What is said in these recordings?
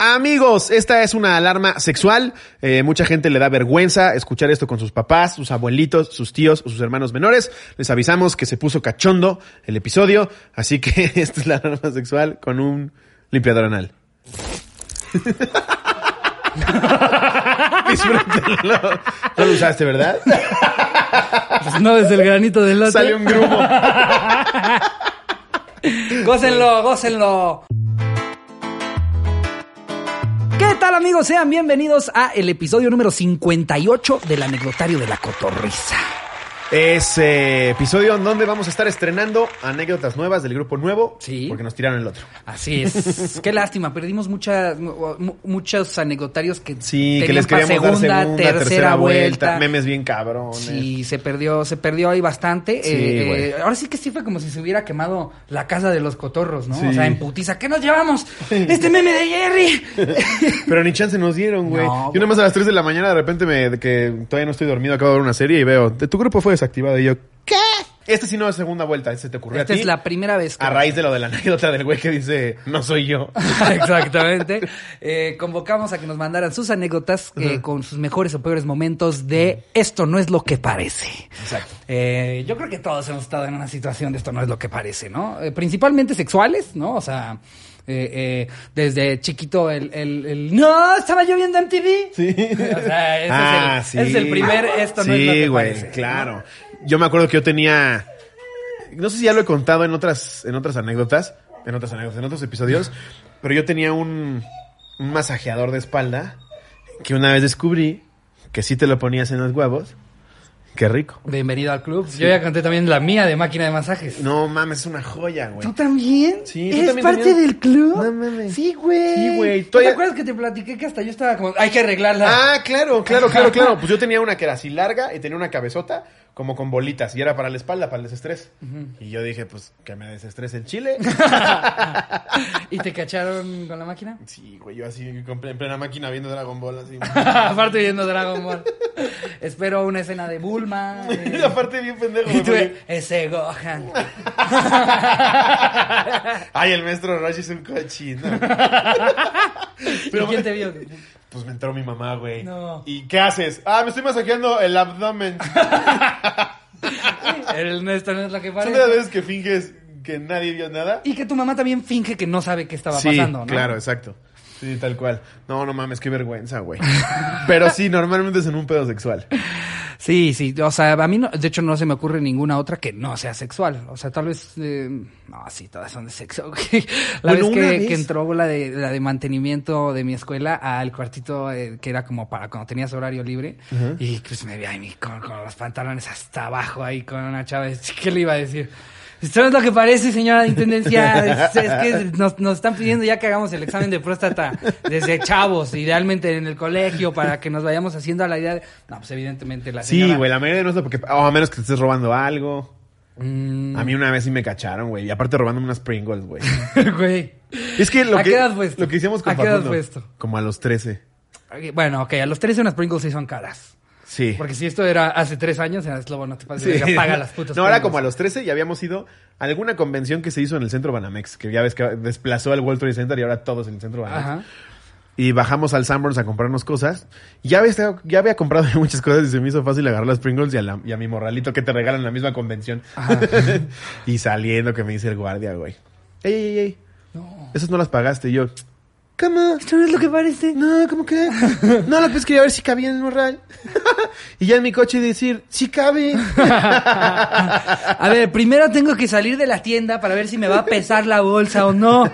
Amigos, esta es una alarma sexual. Eh, mucha gente le da vergüenza escuchar esto con sus papás, sus abuelitos, sus tíos o sus hermanos menores. Les avisamos que se puso cachondo el episodio, así que esta es la alarma sexual con un limpiador anal. Disfrútenlo. No lo usaste, ¿verdad? Pues no, desde el granito del lote. Salió un grumo. gócenlo, gócenlo. ¿Qué tal amigos? Sean bienvenidos a el episodio número 58 del anecdotario de la cotorrisa. Es eh, episodio en donde vamos a estar estrenando anécdotas nuevas del grupo nuevo. Sí. Porque nos tiraron el otro. Así es. Qué lástima, perdimos muchas, mu- muchos anecdotarios que Sí, que les queríamos dar segunda, segunda, tercera, vuelta. Memes bien cabrones. Sí, se perdió, se perdió ahí bastante. Sí, Eh, eh, ahora sí que sí fue como si se hubiera quemado la casa de los cotorros, ¿no? Sí. O sea, en putiza. ¿Qué nos llevamos? Este meme de Jerry. Pero ni chance nos dieron, güey. No, Yo nada más a las 3 de la mañana de repente me, que todavía no estoy dormido, acabo de ver una serie y veo, tu grupo fue desactivado y yo, ¿qué? Este sí no es segunda vuelta, este te ocurrió Esta a ti. es la primera vez que... A raíz de lo de la anécdota del güey que dice, no soy yo. Exactamente. Eh, convocamos a que nos mandaran sus anécdotas eh, con sus mejores o peores momentos de esto no es lo que parece. Exacto. Eh, yo creo que todos hemos estado en una situación de esto no es lo que parece, ¿no? Principalmente sexuales, ¿no? O sea, eh, eh, desde chiquito el, el, el, no, estaba yo viendo MTV. Sí. O sea, ese, Ah, es, el, ese es el primer esto no Sí, es lo que güey, parece. ¿no? claro. Yo me acuerdo que yo tenía, no sé si ya lo he contado en otras, en otras anécdotas, en otras anécdotas, en otros episodios, pero yo tenía un, un masajeador de espalda que una vez descubrí que si te lo ponías en los huevos, qué rico. Bienvenido al club. Yo ya conté también la mía de máquina de masajes. No mames, es una joya, güey. ¿Tú también? Sí, ¿tú ¿Eres también parte tenías? del club? No mames. Sí, güey. Sí, güey. ¿Tú Todavía- ¿Te acuerdas que te platiqué que hasta yo estaba como, hay que arreglarla? Ah, claro, claro, claro, claro. Pues yo tenía una que era así larga y tenía una cabezota como con bolitas y era para la espalda, para el desestrés. Y yo dije, pues que me desestrese el chile. ¿Y te cacharon con la máquina? Sí, güey, yo así en plena máquina viendo Dragon Ball así. Aparte viendo Dragon Ball. Espero una escena de Bulma. Y eh, aparte bien pendejo. y tú, ese Gohan. Ay, el maestro Roshi es un cochino. ¿Y Pero- quién te vio? Pues me entró mi mamá, güey. No. ¿Y qué haces? Ah, me estoy masajeando el abdomen. El esto no es lo que Son parece. de las veces que finges que nadie vio nada. Y que tu mamá también finge que no sabe qué estaba sí, pasando, ¿no? claro, exacto. Sí, tal cual. No, no mames, qué vergüenza, güey. Pero sí, normalmente es en un pedo sexual. Sí, sí, o sea, a mí no, de hecho no se me ocurre ninguna otra que no sea sexual. O sea, tal vez, eh, no, sí, todas son de sexo. La Bueno, vez que, una vez- que entró la de, la de mantenimiento de mi escuela al cuartito eh, que era como para cuando tenías horario libre y pues me vi ahí con, con los pantalones hasta abajo ahí con una chava. ¿Qué le iba a decir? Esto no es lo que parece, señora de intendencia. Es, es que nos, nos están pidiendo ya que hagamos el examen de próstata desde chavos, idealmente en el colegio, para que nos vayamos haciendo a la idea de... No, pues evidentemente la Sí, señora... güey, la mayoría de nosotros, porque, o a menos que te estés robando algo. Mm, A mí una vez sí me cacharon, güey. Y aparte robándome unas Pringles, güey. güey. Es que lo ¿A que, qué edad fue esto? lo que hicimos con ¿A qué edad fue esto? Como a los 13. Ok, Bueno, ok, a los 13 unas Pringles sí son caras. Sí. Porque si esto era hace tres años, era Slobo, no te pases, Sí. paga las putas No, era Pringles. como a los 13 y habíamos ido a alguna convención que se hizo en el centro Banamex, que ya ves que desplazó al World Trade Center y ahora todos en el centro Banamex. Ajá. Y bajamos al Sanborns a comprarnos cosas. Ya había, ya había comprado muchas cosas y se me hizo fácil agarrar las Pringles y a, la- y a mi morralito que te regalan en la misma convención. Ajá. y saliendo que me dice el guardia, güey. Ey, ey, ey. No. Esas no las pagaste. Y yo, ¿cómo? Esto no es lo que parece. No, ¿cómo que? No, la pues quería ver si cabía en el morral. y ya en mi coche decir, sí cabe. A ver, primero tengo que salir de la tienda para ver si me va a pesar la bolsa o no.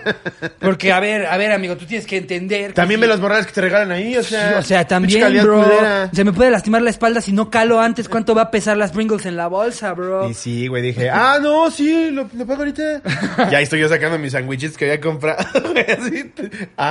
Porque, a ver, a ver, amigo, tú tienes que entender. que También si- ve los morrales que te regalan ahí, o sea. O sea, también, bro. Se me puede lastimar la espalda si no calo antes. ¿Cuánto va a pesar las Pringles en la bolsa, bro? Y sí, güey, dije, ah, no, sí, lo, lo pago ahorita. y ahí estoy yo sacando mis sándwiches que había comprado, güey,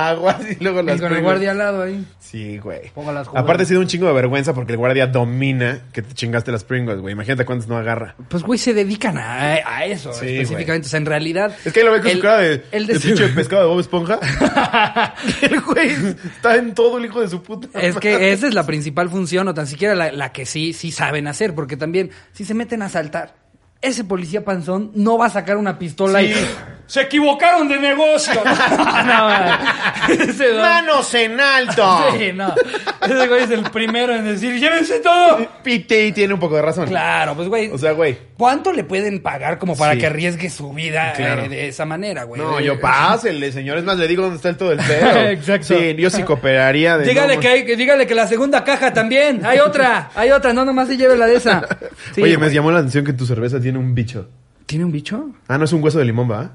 así, aguas y luego Y las con el guardia al lado ahí. Sí, güey. Ponga las jugadas. Aparte ha sido un chingo de vergüenza porque el guardia domina que te chingaste las Pringles, güey. Imagínate cuántas no agarra. Pues, güey, se dedican a, a eso Sí, específicamente. O sea, en realidad. Es que ahí lo ve con el- su cara de, el de de- pescado de Bob Esponja. el güey está en todo el hijo de su puta. Es que esa es la principal función, o tan siquiera la, la que sí, sí saben hacer, porque también, si se meten a saltar, ese policía panzón no va a sacar una pistola Sí. y... ¡Se equivocaron de negocio! no, man. Ese don- ¡Manos en alto! Sí, no. Ese güey es el primero en decir, llévense todo. Pete tiene un poco de razón. Claro, pues güey. O sea, güey. ¿Cuánto le pueden pagar como para Sí. que arriesgue su vida Claro. eh, de esa manera, güey? No, yo pásele, señor. Es más, le digo dónde está el todo el pedo. Exacto. Sí, yo sí cooperaría. De Dígale no, que, hay, que dígale que la segunda caja también. Hay otra, hay otra, no nomás se lleve la de esa. Sí, Oye, me llamó la atención que tu cerveza tiene un bicho. ¿Tiene un bicho? Ah, no es un hueso de limón, ¿va?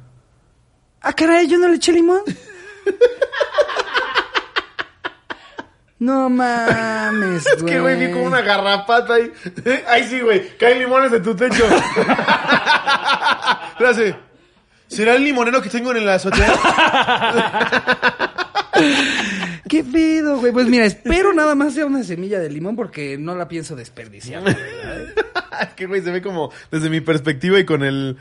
Ah, caray, yo no le eché limón. No mames, Es que, güey, vi como una garrapata ahí. Ay, sí, güey. Caen limones de tu techo. Gracias. ¿Será el limonero que tengo en la azotea? ¿Qué pedo, güey? Pues mira, espero nada más sea una semilla de limón porque no la pienso desperdiciar. es que, güey, se ve como, desde mi perspectiva y con el...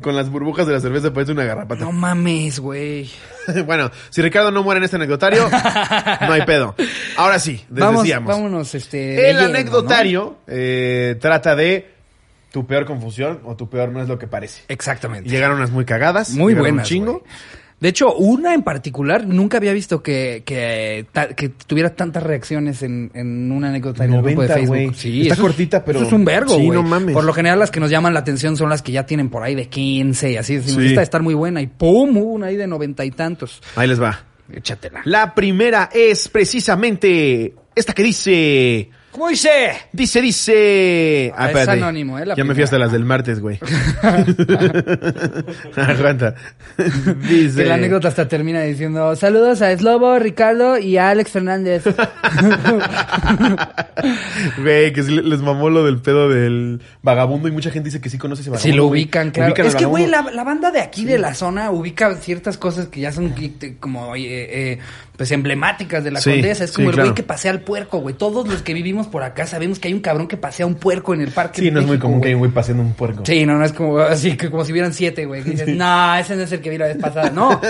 Con las burbujas de la cerveza parece una garrapata. No mames, güey. bueno, si Ricardo no muere en este anecdotario, no hay pedo. Ahora sí, Vamos, decíamos. vámonos, este. El lleno, anecdotario eh, trata de tu peor confusión o tu peor no es lo que parece. Exactamente. Llegaron unas muy cagadas. Muy buenas. Un chingo. De hecho, una en particular, nunca había visto que, que, ta- que tuviera tantas reacciones en, en una anécdota en el grupo de 90, Facebook. Sí, Está eso cortita, pero- Eso es un vergo, Sí, güey. no mames. Por lo general, las que nos llaman la atención son las que ya tienen por ahí de 15 y así. Sí. esta de estar muy buena. Y ¡pum! Hubo una ahí de noventa y tantos. Ahí les va. Échatela. La primera es precisamente esta que dice... ¿Cómo dice? Dice, dice... Ah, es anónimo, ¿eh? La ya me fui hasta las del martes, güey. Aguanta. Dice... Que la anécdota hasta termina diciendo saludos a Slobo, Ricardo y a Alex Fernández. Güey, que sí les mamó lo del pedo del vagabundo y mucha gente dice que sí conoce ese vagabundo. Si lo ubican, claro. Ubican es que, güey, la, la banda de aquí de la zona ubica ciertas cosas que ya son como eh, eh, pues emblemáticas de la Sí, condesa. Es sí, como el güey claro. que pasea al puerco, güey. Todos los que vivimos por acá sabemos que hay un cabrón que pasea un puerco en el parque. Sí, no es muy común que hay un güey paseando un puerco. Sí, no, no es como así que como si hubieran siete, güey. Que dices, no, ese no es el que vi la vez pasada. No,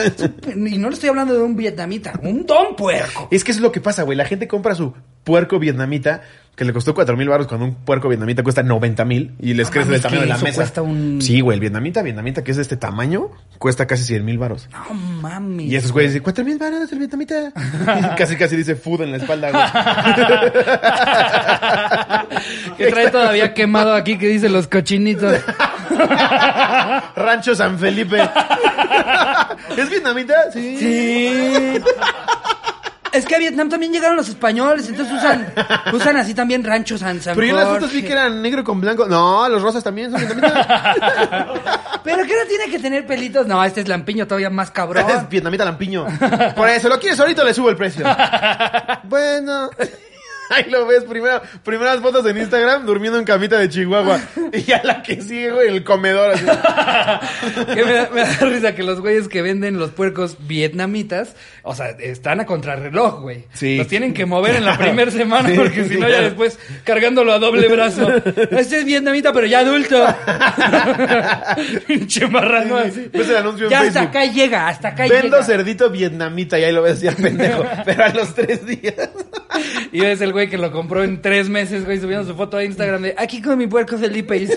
y no le estoy hablando de un vietnamita, un don puerco. Es que eso es lo que pasa, güey. La gente compra su puerco vietnamita que le costó cuatro mil baros cuando un puerco vietnamita cuesta 90 mil y les No crece del tamaño de la mesa. cuesta un- Sí, güey, el vietnamita, vietnamita que es de este tamaño, cuesta casi 100 mil baros. No mames. Y esos güeyes dicen, cuatro mil baros el vietnamita. Casi, casi dice food en la espalda, güey. que trae todavía quemado aquí que dice los cochinitos. Rancho San Felipe. ¿Es vietnamita? Sí. Sí. Es que a Vietnam también llegaron los españoles, entonces usan, usan así también ranchos San San Pero yo en las fotos vi que eran negro con blanco. No, los rosas también son vietnamita. ¿Pero qué no tiene que tener pelitos? No, este es lampiño todavía más cabrón. Es vietnamita lampiño. Por eso, ¿lo quieres ahorita le subo el precio? bueno. Ahí lo ves, primero, primeras fotos en Instagram durmiendo en camita de Chihuahua. Y ya la que sigue, güey, el comedor así. Que me, da, me da risa que los güeyes que venden los puercos vietnamitas, o sea, están a contrarreloj, güey. Sí. Los tienen que mover en la primera semana Sí, porque si no ya después cargándolo a doble brazo. Este es vietnamita pero ya adulto. Pinche marrano así. Ves el anuncio en Ya hasta Facebook. acá llega, hasta acá Vendo llega. cerdito vietnamita y ahí lo ves ya pendejo. Pero a los tres días. Y es el güey que lo compró en tres meses, güey, subiendo su foto a Instagram de aquí con mi puerco Felipe. Y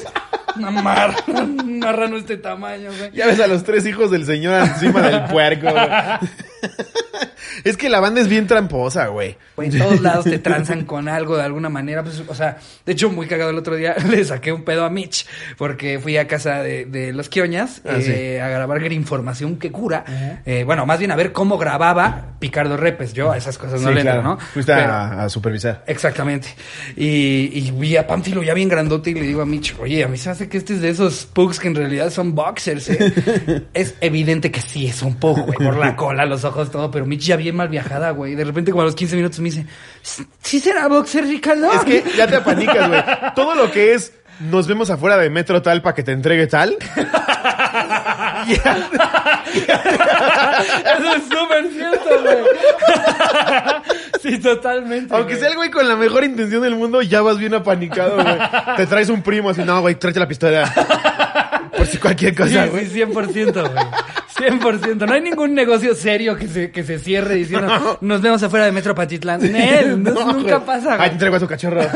una mar, un marrano este tamaño, güey. Ya ves a los tres hijos del señor encima del puerco, güey. Es que la banda es bien tramposa, güey. En todos lados te transan con algo de alguna manera. Pues, o sea, de hecho, muy cagado el otro día le saqué un pedo a Mitch porque fui a casa de, de los Quioñas Ah, eh, a grabar información que cura. Eh, bueno, más bien a ver cómo grababa Picardo Repes. Yo a esas cosas no Sí, le entro, claro. ¿no? Fuiste Pero- a, a supervisar. Exactamente. Y, y vi a Pánfilo ya bien grandote y le digo a Mitch, oye, a mí se hace que este es de esos pugs que en realidad son boxers, ¿eh? es evidente que sí es un pug, güey, por la cola, los ojos, todo, pero Mitch ya bien mal viajada, güey. De repente como a los 15 minutos me dice, ¿sí será boxer, Ricardo? Es que ya te apanicas, güey. Todo lo que es nos vemos afuera de Metro tal para que te entregue tal. Eso es súper cierto, güey. sí, totalmente. Aunque güey. sea el güey con la mejor intención del mundo, ya vas bien apanicado, güey. Te traes un primo así, no, güey, tráete la pistola. Por si cualquier Sí, cosa, güey. sí, 100%, güey. 100%. No hay ningún negocio serio que se, que se cierre diciendo nos vemos afuera de Metro Patitlán. Nel, no, No, nunca pasa, Ay, güey. te entrego a tu cachorro.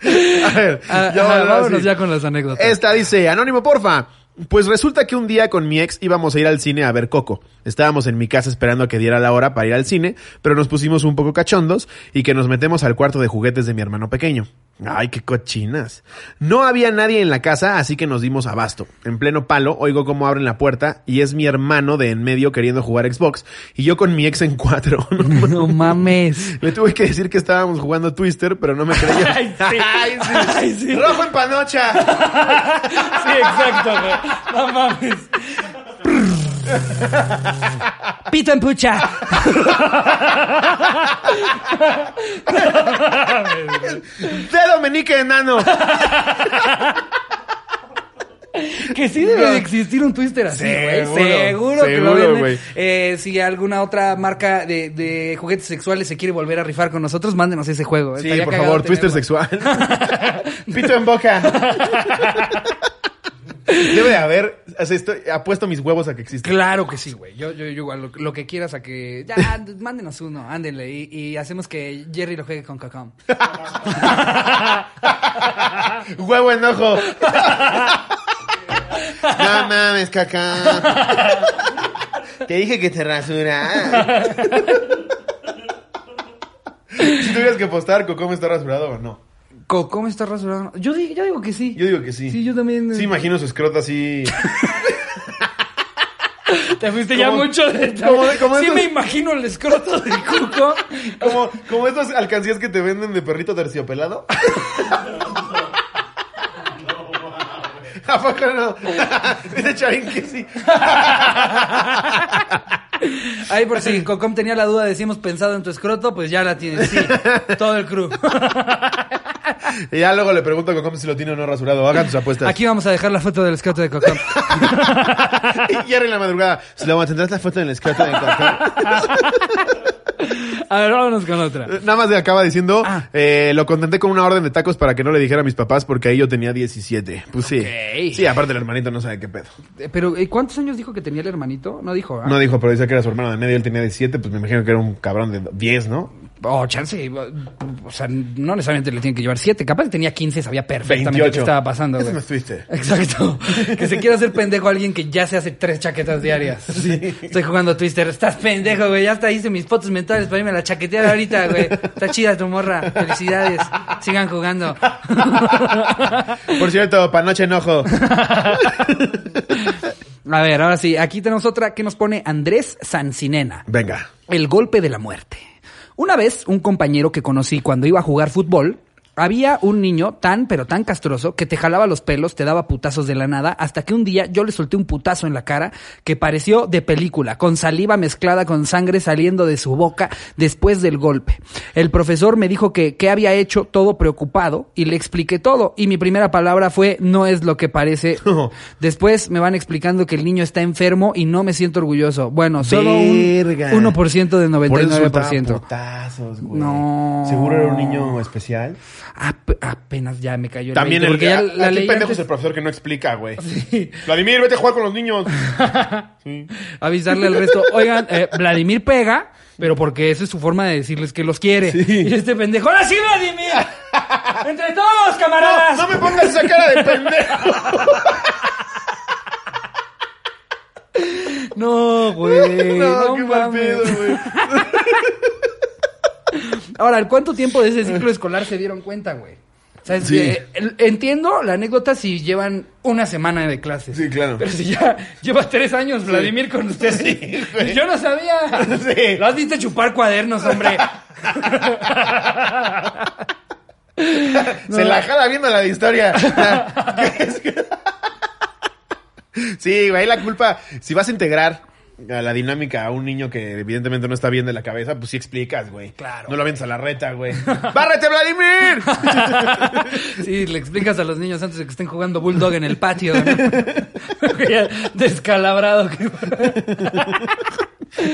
A ver, Ah, ya ajá, vámonos sí. ya con las anécdotas. Esta dice, Anónimo, porfa. Pues resulta que un día con mi ex íbamos a ir al cine a ver Coco. Estábamos en mi casa esperando a que diera la hora para ir al cine, pero nos pusimos un poco cachondos y que nos metemos al cuarto de juguetes de mi hermano pequeño. Ay, qué cochinas. No había nadie en la casa, así que nos dimos abasto. En pleno palo, oigo cómo abren la puerta y es mi hermano de en medio queriendo jugar Xbox y yo con mi ex en cuatro. No mames. Le tuve que decir que estábamos jugando Twister, pero no me creyó. Ay, sí. Ay, sí. Ay, sí. Rojo en panocha. Sí, exacto, güey. No mames. Pito en pucha. Dedo menique enano. Que sí debe de existir un twister así, güey. Seguro, Seguro, que lo venden. Eh, si alguna otra marca de, de juguetes sexuales se quiere volver a rifar con nosotros, mándenos ese juego. Sí, Estaría por favor, Twister tenerlo. sexual. Pito en boca. Debe de haber, o sea, estoy, apuesto mis huevos a que existe. Claro que sí, güey. Yo, yo, yo igual, lo, lo que quieras a que... Ya, mándenos uno, ándenle. Y, y hacemos que Jerry lo juegue con Cacom. Huevo en ojo. No mames, caca. Te dije que te rasura. Si tuvieras que apostar, ¿Cómo está rasurado o no? ¿Cómo está rasurado? Yo, di- yo digo que sí. Yo digo que sí. Sí, yo también. Sí, imagino su escroto así. Te fuiste ya ¿Cómo- mucho de cómo Sí me imagino el escroto de Cuco. Como, como estas alcancías que te venden de perrito terciopelado. ¿A poco no? Dice Charín que sí. Ahí por si Cocom tenía la duda de si hemos pensado en tu escroto, pues ya la tienes. Sí, todo el crew. Y ya luego le pregunto a Cocom si lo tiene o no rasurado. Hagan tus apuestas. Aquí vamos a dejar la foto del escroto de Cocom. y Jerry en la madrugada. Se lo tendrás la foto en el escroto de Cocom. A ver, vámonos con otra. Nada más le acaba diciendo, Ah. eh, lo contenté con una orden de tacos para que no le dijera a mis papás porque ahí yo tenía 17. Pues sí. Sí, aparte el hermanito no sabe qué pedo. Eh, Pero, ¿eh, ¿cuántos años dijo que tenía el hermanito? No dijo, ¿ah? No dijo, pero decía que era su hermano de medio, él tenía 17, pues me imagino que era un cabrón de 10, ¿no? Oh, chance. O sea, no necesariamente le tienen que llevar siete. Capaz que tenía 15, sabía perfectamente 28. qué estaba pasando, güey. me estuviste. Exacto. Que se quiera hacer pendejo a alguien que ya se hace tres chaquetas diarias. Estoy jugando Twister. Estás pendejo, güey. Ya hasta hice mis fotos mentales para irme a la chaquetear ahorita, güey. Está chida tu morra. Felicidades. Sigan jugando. Por cierto, panoche enojo. A ver, ahora sí. Aquí tenemos otra que nos pone Andrés Sancinena. Venga. El golpe de la muerte. Una vez, un compañero que conocí cuando iba a jugar fútbol, había un niño tan, pero tan castroso que te jalaba los pelos, te daba putazos de la nada, hasta que un día yo le solté un putazo en la cara que pareció de película, con saliva mezclada con sangre saliendo de su boca después del golpe. El profesor me dijo que qué había hecho todo preocupado y le expliqué todo y mi primera palabra fue no es lo que parece. Después me van explicando que el niño está enfermo y no me siento orgulloso. Bueno, solo un Verga. 1% del Por eso 99%. putazos, güey. No. ¿Seguro era un niño especial? Ap- apenas ya me cayó el También 20, el, porque ya la pendejo antes. es el profesor que no explica, güey. Sí. Vladimir, vete a jugar con los niños. Sí. Avisarle al resto, oigan, eh, Vladimir pega, pero porque esa es su forma de decirles que los quiere. Sí. Y este pendejo, ¡ahora sí, Vladimir! ¡Entre todos, camaradas! No me pongas esa cara de pendejo. No, güey. no, no qué mal pedo, güey. Ahora, ¿en cuánto tiempo de ese ciclo escolar se dieron cuenta, güey? O sea, es Sí. que, el- entiendo la anécdota si llevan una semana de clases. Sí, claro. Pero si ya lleva tres años Vladimir con ustedes. Sí, güey. Yo no sabía. Lo has visto chupar cuadernos, hombre. Se la jala viendo la de historia. sí, güey, la culpa. Si vas a integrar a la dinámica a un niño que evidentemente no está bien de la cabeza, pues sí explicas, güey. Claro. No lo avientas a la reta, güey. ¡Bárrete, Vladimir! Sí, le explicas a los niños antes de que estén jugando Bulldog en el patio, ¿no? Descalabrado. que-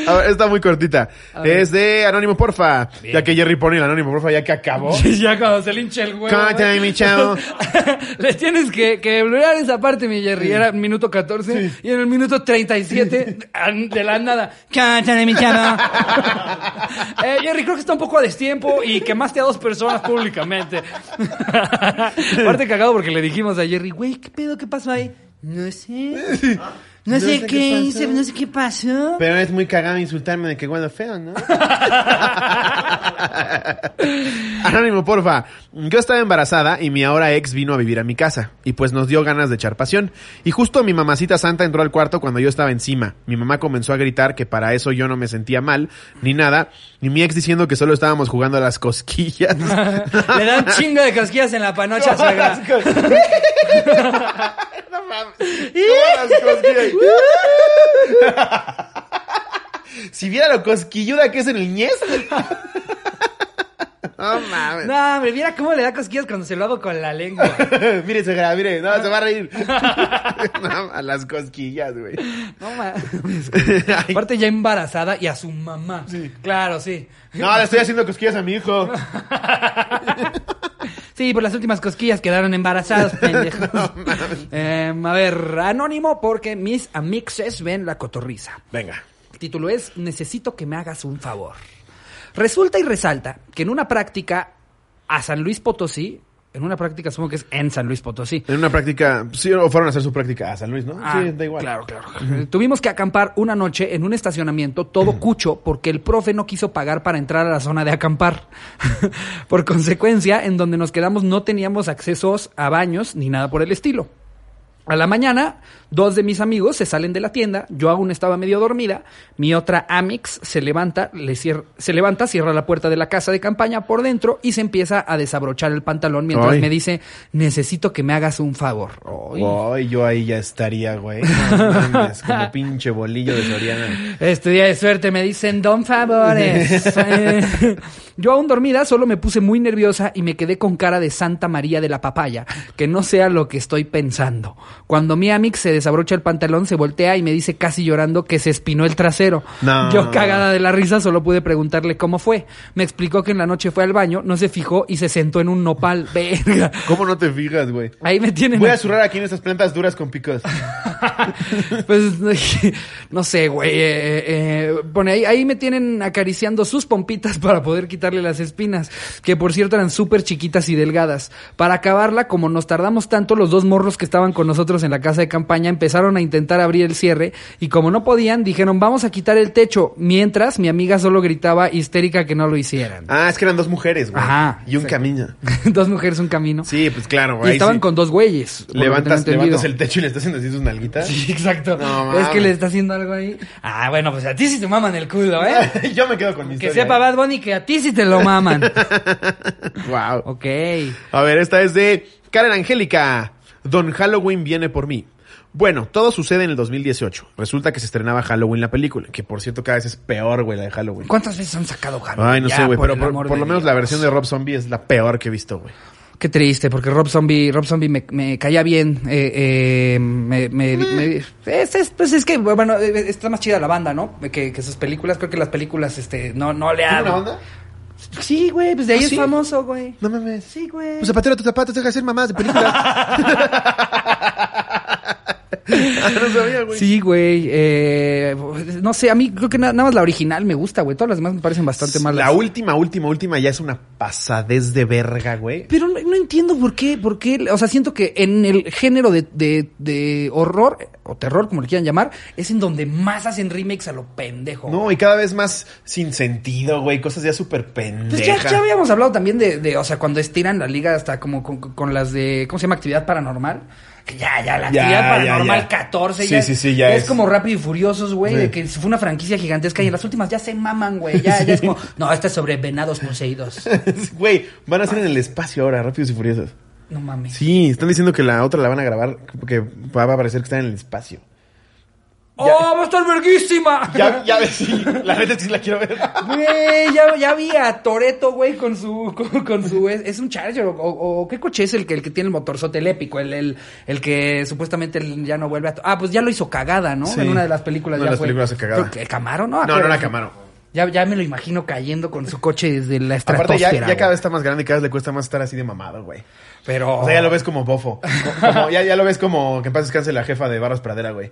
A ver, está muy cortita. Es de Anónimo Porfa. Bien. Ya que Jerry pone el Anónimo Porfa, ya que acabó. ya cuando se le hincha el huevo. Cántame, mi chavo. Le tienes que, que blurear esa parte, mi Jerry. Era minuto 14 y en el minuto 37 an- de la nada. Cántale, mi chavo. eh, Jerry, creo que está un poco a destiempo y quemaste a dos personas públicamente. Aparte cagado porque le dijimos a Jerry, güey, ¿qué pedo? ¿Qué pasó ahí? No sé. No, sé, sé qué, hice, no sé qué pasó. Pero es muy cagado insultarme de que huelo feo, ¿no? Anónimo, porfa. Yo estaba embarazada y mi ahora ex vino a vivir a mi casa. Y pues nos dio ganas de echar pasión. Y justo mi mamacita santa entró al cuarto cuando yo estaba encima. Mi mamá comenzó a gritar que para eso yo no me sentía mal, ni nada. Y mi ex diciendo que solo estábamos jugando a las cosquillas. Le dan chingo de cosquillas en la panocha, suegra. si viera lo cosquilluda que es en el ñez. no mames. No, hombre, mira cómo le da cosquillas cuando se lo hago con la lengua. mire, mire, no, se va a reír. no, a las cosquillas, güey. No mames. Aparte ya embarazada y a su mamá. Claro, sí. No, le estoy haciendo cosquillas a mi hijo. Sí, por las últimas cosquillas quedaron embarazados, pendejos. Em, a ver, anónimo porque mis amixes ven la cotorriza. Venga. El título es Necesito que me hagas un favor. Resulta y resalta que en una práctica a San Luis Potosí, en una práctica supongo que es en San Luis Potosí, En una práctica, sí, o fueron a hacer su práctica a San Luis, ¿no? Ah, sí, da igual. Claro, claro. Tuvimos que acampar una noche en un estacionamiento todo cucho porque el profe no quiso pagar para entrar a la zona de acampar. por consecuencia, en donde nos quedamos no teníamos accesos a baños ni nada por el estilo. A la mañana, dos de mis amigos se salen de la tienda, yo aún estaba medio dormida, mi otra Amix se levanta, le cier- se levanta, cierra la puerta de la casa de campaña por dentro y se empieza a desabrochar el pantalón mientras Ay. me dice, necesito que me hagas un favor. Ay. Ay, yo ahí ya estaría, güey. No mames, como pinche bolillo de Soriana. Este día de suerte me dicen don favores. Yo aún dormida solo me puse muy nerviosa y me quedé con cara de Santa María de la Papaya, que no sea lo que estoy pensando. Cuando mi amix se desabrocha el pantalón, se voltea y me dice casi llorando que se espinó el trasero. No. Yo cagada de la risa solo pude preguntarle cómo fue. Me explicó que en la noche fue al baño, no se fijó y se sentó en un nopal. Verga. ¿Cómo no te fijas, güey? Ahí me tienen. Voy a zurrar aquí en estas plantas duras con picos. Pues no sé, güey. eh, eh, pone ahí, ahí me tienen acariciando sus pompitas para poder quitarle las espinas, que por cierto eran súper chiquitas y delgadas. Para acabarla, como nos tardamos tanto, los dos morros que estaban con nosotros en la casa de campaña empezaron a intentar abrir el cierre y como no podían, dijeron vamos a quitar el techo, mientras mi amiga solo gritaba histérica que no lo hicieran. Ah, es que eran dos mujeres, güey. Ajá, Y un camino. dos mujeres, un camino. Sí, pues claro, y güey. estaban sí. con dos güeyes. Levantas, el techo y le estás haciendo así sus nalguitas. Sí, exacto. No, es que le está haciendo algo ahí. Ah, bueno, pues a ti sí te maman el culo, ¿eh? Yo me quedo con mi que historia. sepa Bad Bunny que a ti sí te lo maman. Wow. ok. A ver, esta es de Karen Angélica. Don Halloween viene por mí. Bueno, todo sucede en el 2018. Resulta que se estrenaba Halloween la película, que por cierto cada vez es peor, güey, la de Halloween. ¿Cuántas veces han sacado Halloween? Ay, no Ya, sé, güey, pero por, lo menos la versión de Rob Zombie es la peor que he visto, güey. Qué triste, porque Rob Zombie, Rob Zombie me, me caía bien. Eh, eh, me, me- me- es, es- pues es que, bueno, eh, está más chida la banda, ¿no? Que, que sus películas, creo que las películas, este, no, no le ¿Tiene han... una onda? Sí, güey, pues de ahí ¿Ah, es sí? famoso, güey. No mames. Sí, güey. Pues zapatero a tus zapatos, deja de ser mamás de película. Ah, no sabía, güey. Sí, güey. eh, no sé, a mí creo que na- nada más la original me gusta, güey. Todas las demás me parecen bastante malas. La última, última, última ya es una pasadez de verga, güey. Pero no, no entiendo por qué, por qué, o sea, siento que en el género de, de, de horror o terror, como le quieran llamar, es en donde más hacen remakes a lo pendejo. No, y cada vez más sin sentido, güey. Cosas ya súper Pues pendejas. ya, ya habíamos hablado también de, de, o sea, cuando estiran la liga hasta como con, con las de, ¿cómo se llama? Actividad paranormal. Que ya, ya, la Ya, ya, paranormal ya. 14 Sí, ya, sí, sí, ya es, es. como rápido y furiosos, güey, de que fue una franquicia gigantesca y en las últimas ya se maman, güey, ya, ya es como, no, esta es sobre venados poseídos. Güey, van a ser en el espacio ahora, rápidos y furiosos. No mames. Sí, están diciendo que la otra la van a grabar, que va a parecer que están en el espacio. ¡Oh, va a estar verguísima! Ya, ya ves, sí, la neta sí la quiero ver. Güey, ya, ya vi a Toreto, güey, con su, con, con su, es, es un Charger, o, o- ¿qué coche es el que, el que tiene el motorzote, el épico, el, el, el que supuestamente ya no vuelve a, ah, pues ya lo hizo cagada, ¿no? Sí. En una de las películas Una de las fue. películas de cagada. Creo que ¿El Camaro, no? No, no era Camaro. Ya, ya me lo imagino cayendo con su coche desde la Aparte, estratosfera, ya, ya cada vez está más grande y cada vez le cuesta más estar así de mamado, güey. Pero... O sea, ya lo ves como bofo. Como- ya, ya lo ves como que en paz descanse la jefa de Barras Pradera, güey.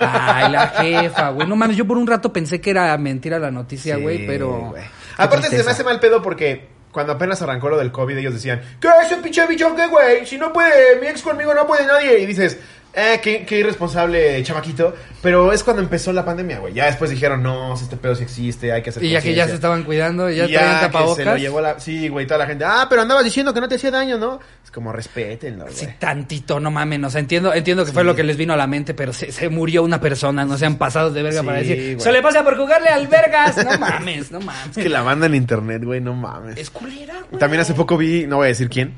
Ay, la jefa, güey. No mames, yo por un rato pensé que era mentira la noticia, güey, pero... güey. Aparte, se me hace mal pedo porque cuando apenas arrancó lo del COVID, ellos decían: ¿Qué ese pinche bicho qué, güey? Si no puede mi ex conmigo, no puede nadie. Y dices: Eh, qué, qué irresponsable chamaquito. Pero es cuando empezó la pandemia, güey. Ya después dijeron: No, este pedo sí existe, hay que hacer Y ya que ya se conciencia". estaban cuidando, ya Y traían que tapabocas. se lo llevó la... Sí, güey, toda la gente. Ah, pero andabas diciendo que no te hacía daño, ¿no? Es como respétenlo, güey. Sí, tantito, no mames. O sea, entiendo, entiendo que fue lo que les vino a la mente, pero se, se murió una persona, no sean pasados de verga Sí, para decir. güey. Se le pasa por jugarle al vergas. No mames, no mames. Es que la banda en internet, güey, no mames. Es culera, güey. También hace poco vi, no voy a decir quién,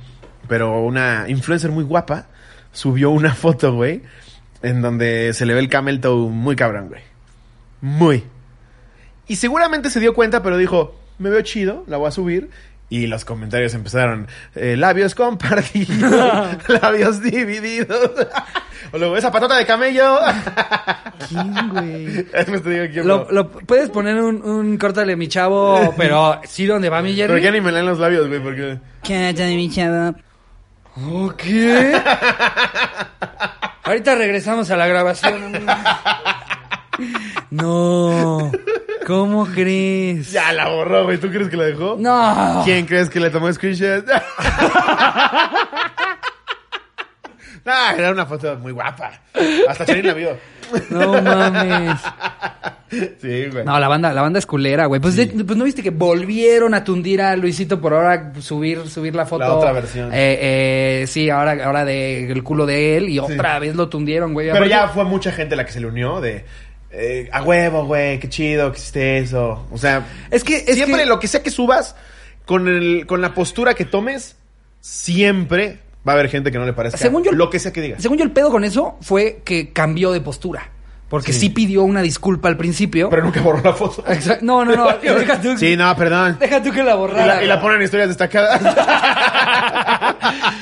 pero una influencer muy guapa subió una foto, güey, en donde se le ve el camel toe muy cabrón, güey. Muy. Y seguramente se dio cuenta, pero dijo, me veo chido, la voy a subir. Y los comentarios empezaron, eh, labios compartidos, labios divididos. o luego, esa patata de camello. ¿Quién, güey? Digo Lo, lo- puedes poner un, un córtale mi chavo, pero sí donde va mi Pero Jerry. ya ni me leen los labios, güey, porque... Córtale mi chavo. ¿O qué? Ahorita regresamos a la grabación. No. ¿Cómo crees? Ya la borró, güey. ¿Tú crees que la dejó? No. ¿Quién crees que le tomó screenshot? Ah, era una foto muy guapa. Hasta Charín la vio. No mames. Sí, güey. No, la banda, la banda es culera, güey. Pues, de- pues no viste que volvieron a tundir a Luisito por ahora subir, subir la foto. La otra versión. Eh, eh, sí, ahora, ahora de el culo de él y otra vez lo tundieron, güey. Pero ya fue mucha gente la que se le unió de... eh, a huevo, güey, qué chido que hiciste eso. O sea, Es que, es siempre que- lo que sea que subas, con, el, con la postura que tomes, siempre va a haber gente que no le parezca Según yo- lo que sea que digas. Según yo, el pedo con eso fue que cambió de postura. Porque sí, Sí. pidió una disculpa al principio. Pero nunca borró la foto. Exa- No, no, no. Deja tú, Sí, no, perdón. deja tú que la Y borrara. la, y la ponen en historias destacadas.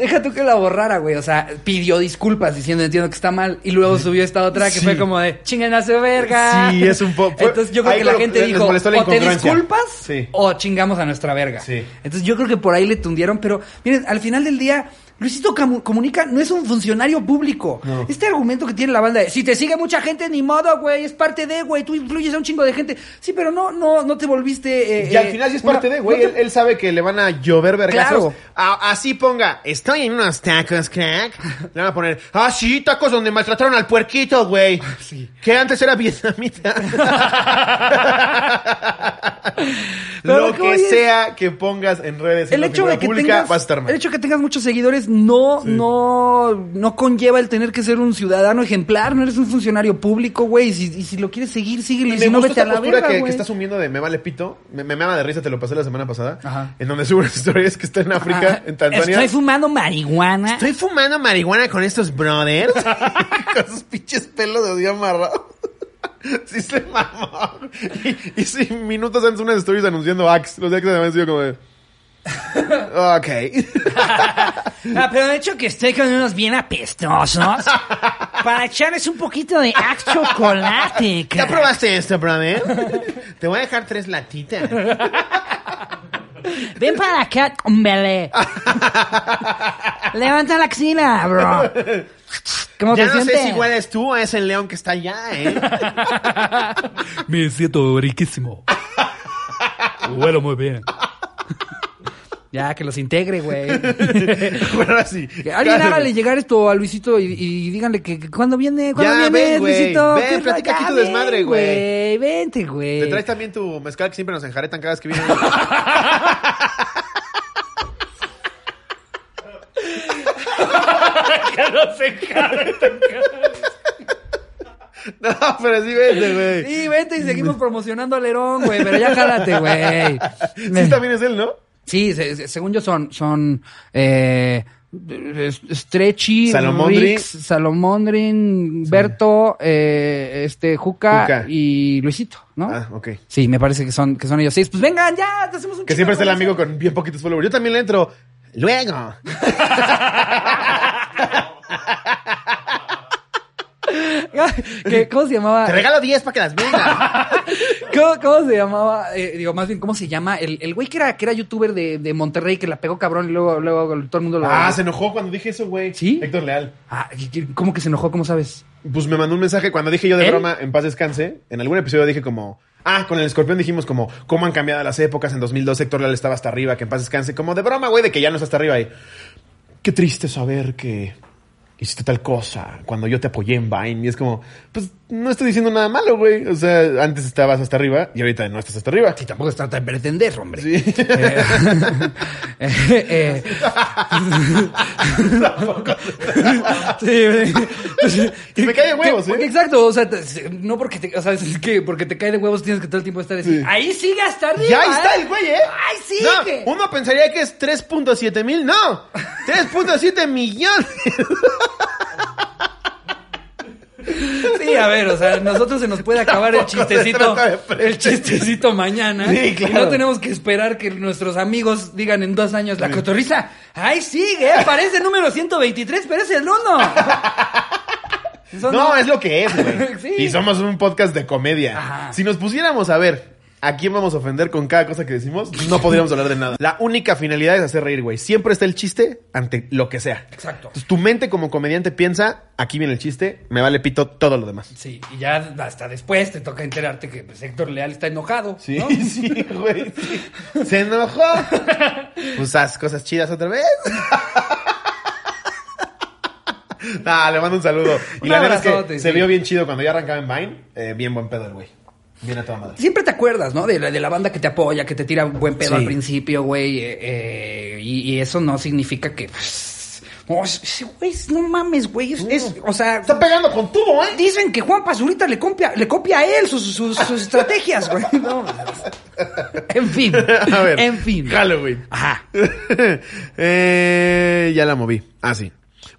Deja tú que la borrara, güey. O sea, pidió disculpas diciendo entiendo que está mal. Y luego subió esta otra que Sí. fue como de chingan a su verga. Sí, es un po- fue- Entonces yo creo que la gente dijo: la o te incongruencia". disculpas Sí. o chingamos a nuestra verga. Sí. Entonces yo creo que por ahí le tundieron. Pero miren, al final del día. Luisito Comunica no es un funcionario público. No. Este argumento que tiene la banda de si te sigue mucha gente, ni modo, güey, es parte de, güey, tú influyes a un chingo de gente. Sí, pero no, no, no te volviste. eh, Y al eh, final sí es una- parte de, güey. no Él, te- él sabe que le van a llover vergazos. Claro. A- así ponga, estoy en unos tacos, crack. Le van a poner, ah, sí, tacos donde maltrataron al puerquito, güey. Sí. Que antes era vietnamita. Lo que sea que pongas en redes, en el la hecho de que pública, tengas, vas a estar mal. el hecho de que tengas muchos seguidores no, no, no conlleva el tener que ser un ciudadano ejemplar, no eres un funcionario público, güey, y si, y si lo quieres seguir, síguelo, y si no, vete a la verga, que, que está sumiendo de me vale pito. Me, me mama de risa, te lo pasé la semana pasada. Ajá. En donde sube historias que está en África, Ajá. en Tanzania. Estoy fumando marihuana. Estoy fumando marihuana con estos brothers. con sus pinches pelos de odio amarrados. sí se mamó. Y, y sí, minutos antes unas stories anunciando Axe. Los de Axe habían sido como de... Ok. Ah, pero de hecho que estoy con unos bien apestosos para echarles un poquito de Axe chocolate. ¿Ya probaste esto, brother? Te voy a dejar tres latitas. Ven para acá, hombre. Levanta la axila, bro. ¿Cómo Ya te no sé si igual es tú o es el león que está allá, ¿eh? Me siento riquísimo. Huelo muy bien. Ya, que los integre, güey. bueno, ahora sí. Que Alguien hágale llegar esto a Luisito y, y díganle que, que cuándo viene, cuándo Ya, viene, ven. Luisito. Ven, ¿Qué platica aquí tu ven, desmadre, güey. Vente, güey. Te traes también tu mezcal que siempre nos enjaretan cada vez que viene. No, pero sí vende, güey. Sí, vente y seguimos promocionando a Lerón, güey, pero ya jálate, güey. Sí, también es él, ¿no? Sí, se- se- según yo son, son, eh, Es- Stretchy, Salomondri. Rix, Salomondrin, Berto, eh, este, Juca, Juca. y Luisito, ¿no? Ah, ok. Sí, me parece que son, que son ellos seis. Pues vengan, ya, hacemos un Que siempre está el amigo con bien poquitos followers. Yo también le entro. Luego. ¿Qué- ¿Cómo se llamaba? Te regalo 10 para que las vengas. ¿Cómo, cómo se llamaba? Eh, digo, más bien, ¿cómo se llama? El, el güey que era, que era youtuber de, de Monterrey que la pegó cabrón y luego, luego todo el mundo lo. ah, se enojó cuando dije eso, güey. ¿Sí? Héctor Leal. Ah, ¿qué- qué- ¿Cómo que se enojó? ¿Cómo sabes? Pues me mandó un mensaje cuando dije yo de ¿Él? broma en paz descanse. En algún episodio dije como. Ah, con el escorpión dijimos como cómo han cambiado las épocas. En 2002 Héctor Leal estaba hasta arriba, que en paz descanse. Como de broma, güey, de que ya no está hasta arriba. Y qué triste saber que hiciste tal cosa cuando yo te apoyé en Vine. Y es como, pues no estoy diciendo nada malo, güey. O sea, antes estabas hasta arriba y ahorita no estás hasta arriba. Sí, tampoco se trata de pretender, hombre. Sí. Eh, eh, eh. sí, sí. Que me cae de huevos, Que- ¿eh? Exacto, o sea, no porque te, o sea, es que porque te cae de huevos tienes que todo el tiempo estar así. Sí. Ahí sigue hasta arriba. Ya ahí está el güey, ¿eh? Ahí sigue. No, uno pensaría que es 3.7 mil. No, 3.7 millones. Sí, a ver, o sea, nosotros se nos puede acabar el chistecito, el chistecito mañana. Sí, claro. Y no tenemos que esperar que nuestros amigos digan en dos años la cotorriza. Ahí sigue, ¿eh? parece número 123, pero es el uno. Eso No, es lo que es, güey. Sí. Y somos un podcast de comedia. Ajá. Si nos pusiéramos a ver a quién vamos a ofender con cada cosa que decimos, no podríamos hablar de nada. La única finalidad es hacer reír, güey. Siempre está el chiste ante lo que sea. Exacto. Entonces, tu mente como comediante piensa, aquí viene el chiste, me vale pito todo lo demás. Sí, y ya hasta después te toca enterarte que pues, Héctor Leal está enojado. Sí, ¿no? sí, güey. sí. Se enojó. Pues haz cosas chidas otra vez. Ah, le mando un saludo. Y Un la verdad es que se vio bien chido cuando ya arrancaba en Vine. Eh, bien buen pedo el güey. Bien a toda madre. Siempre te acuerdas, ¿no? De la, de la banda que te apoya, que te tira un buen pedo Sí. al principio, güey. eh, eh, y, y eso no significa que. pues, no, es- ese güey, no mames, güey. Es, es- o sea, Está pegando con tubo, ¿eh? dicen que Juan Pazurita le copia, le copia a él sus, sus, sus estrategias, güey. No, en fin. A ver. En fin. Halloween. Ajá. eh, ya la moví. Ah, sí.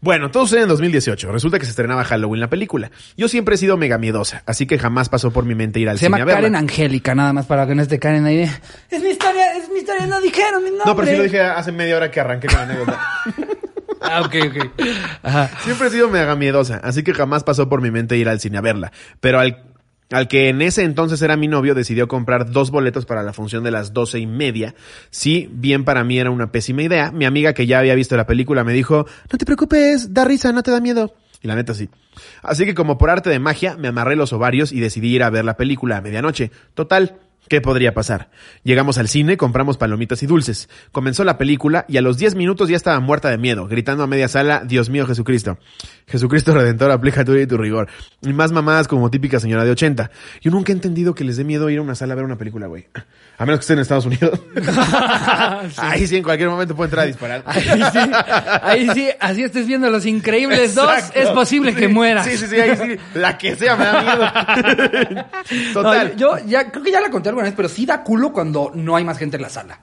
Bueno, todo sucede en 2018. Resulta que se estrenaba Halloween la película. Yo siempre he sido mega miedosa, así que jamás pasó por mi mente ir al Se cine llama a verla. Karen Angélica, nada más para que no esté Karen ahí. Es mi historia, es mi historia, no dijeron mi nombre. No, pero sí lo dije hace media hora que arranqué con la anécdota. Ah, ok, ok. Ajá. Siempre he sido mega miedosa, así que jamás pasó por mi mente ir al cine a verla. Pero al, al que en ese entonces era mi novio, decidió comprar dos boletos para la función de las doce y media. Sí, bien para mí era una pésima idea. Mi amiga que ya había visto la película me dijo, no te preocupes, da risa, no te da miedo. Y la neta sí. Así que como por arte de magia, me amarré los ovarios y decidí ir a ver la película a medianoche. Total, ¿Qué podría pasar? Llegamos al cine, compramos palomitas y dulces. Comenzó la película y a los 10 minutos ya estaba muerta de miedo, gritando a media sala, Dios mío Jesucristo. Jesucristo Redentor, aplica tu y tu rigor. Y más mamadas como típica señora de 80. Yo nunca he entendido que les dé miedo ir a una sala a ver una película, güey. A menos que estén en Estados Unidos. Ahí sí, en cualquier momento puede entrar a disparar. Ahí sí, ahí sí, así estés viendo Los Increíbles 2, Exacto. es posible que Sí, mueras. Sí, sí, sí, ahí sí. La que sea me da miedo. Total. No, yo ya creo que ya la conté alguna vez, pero sí da culo cuando no hay más gente en la sala.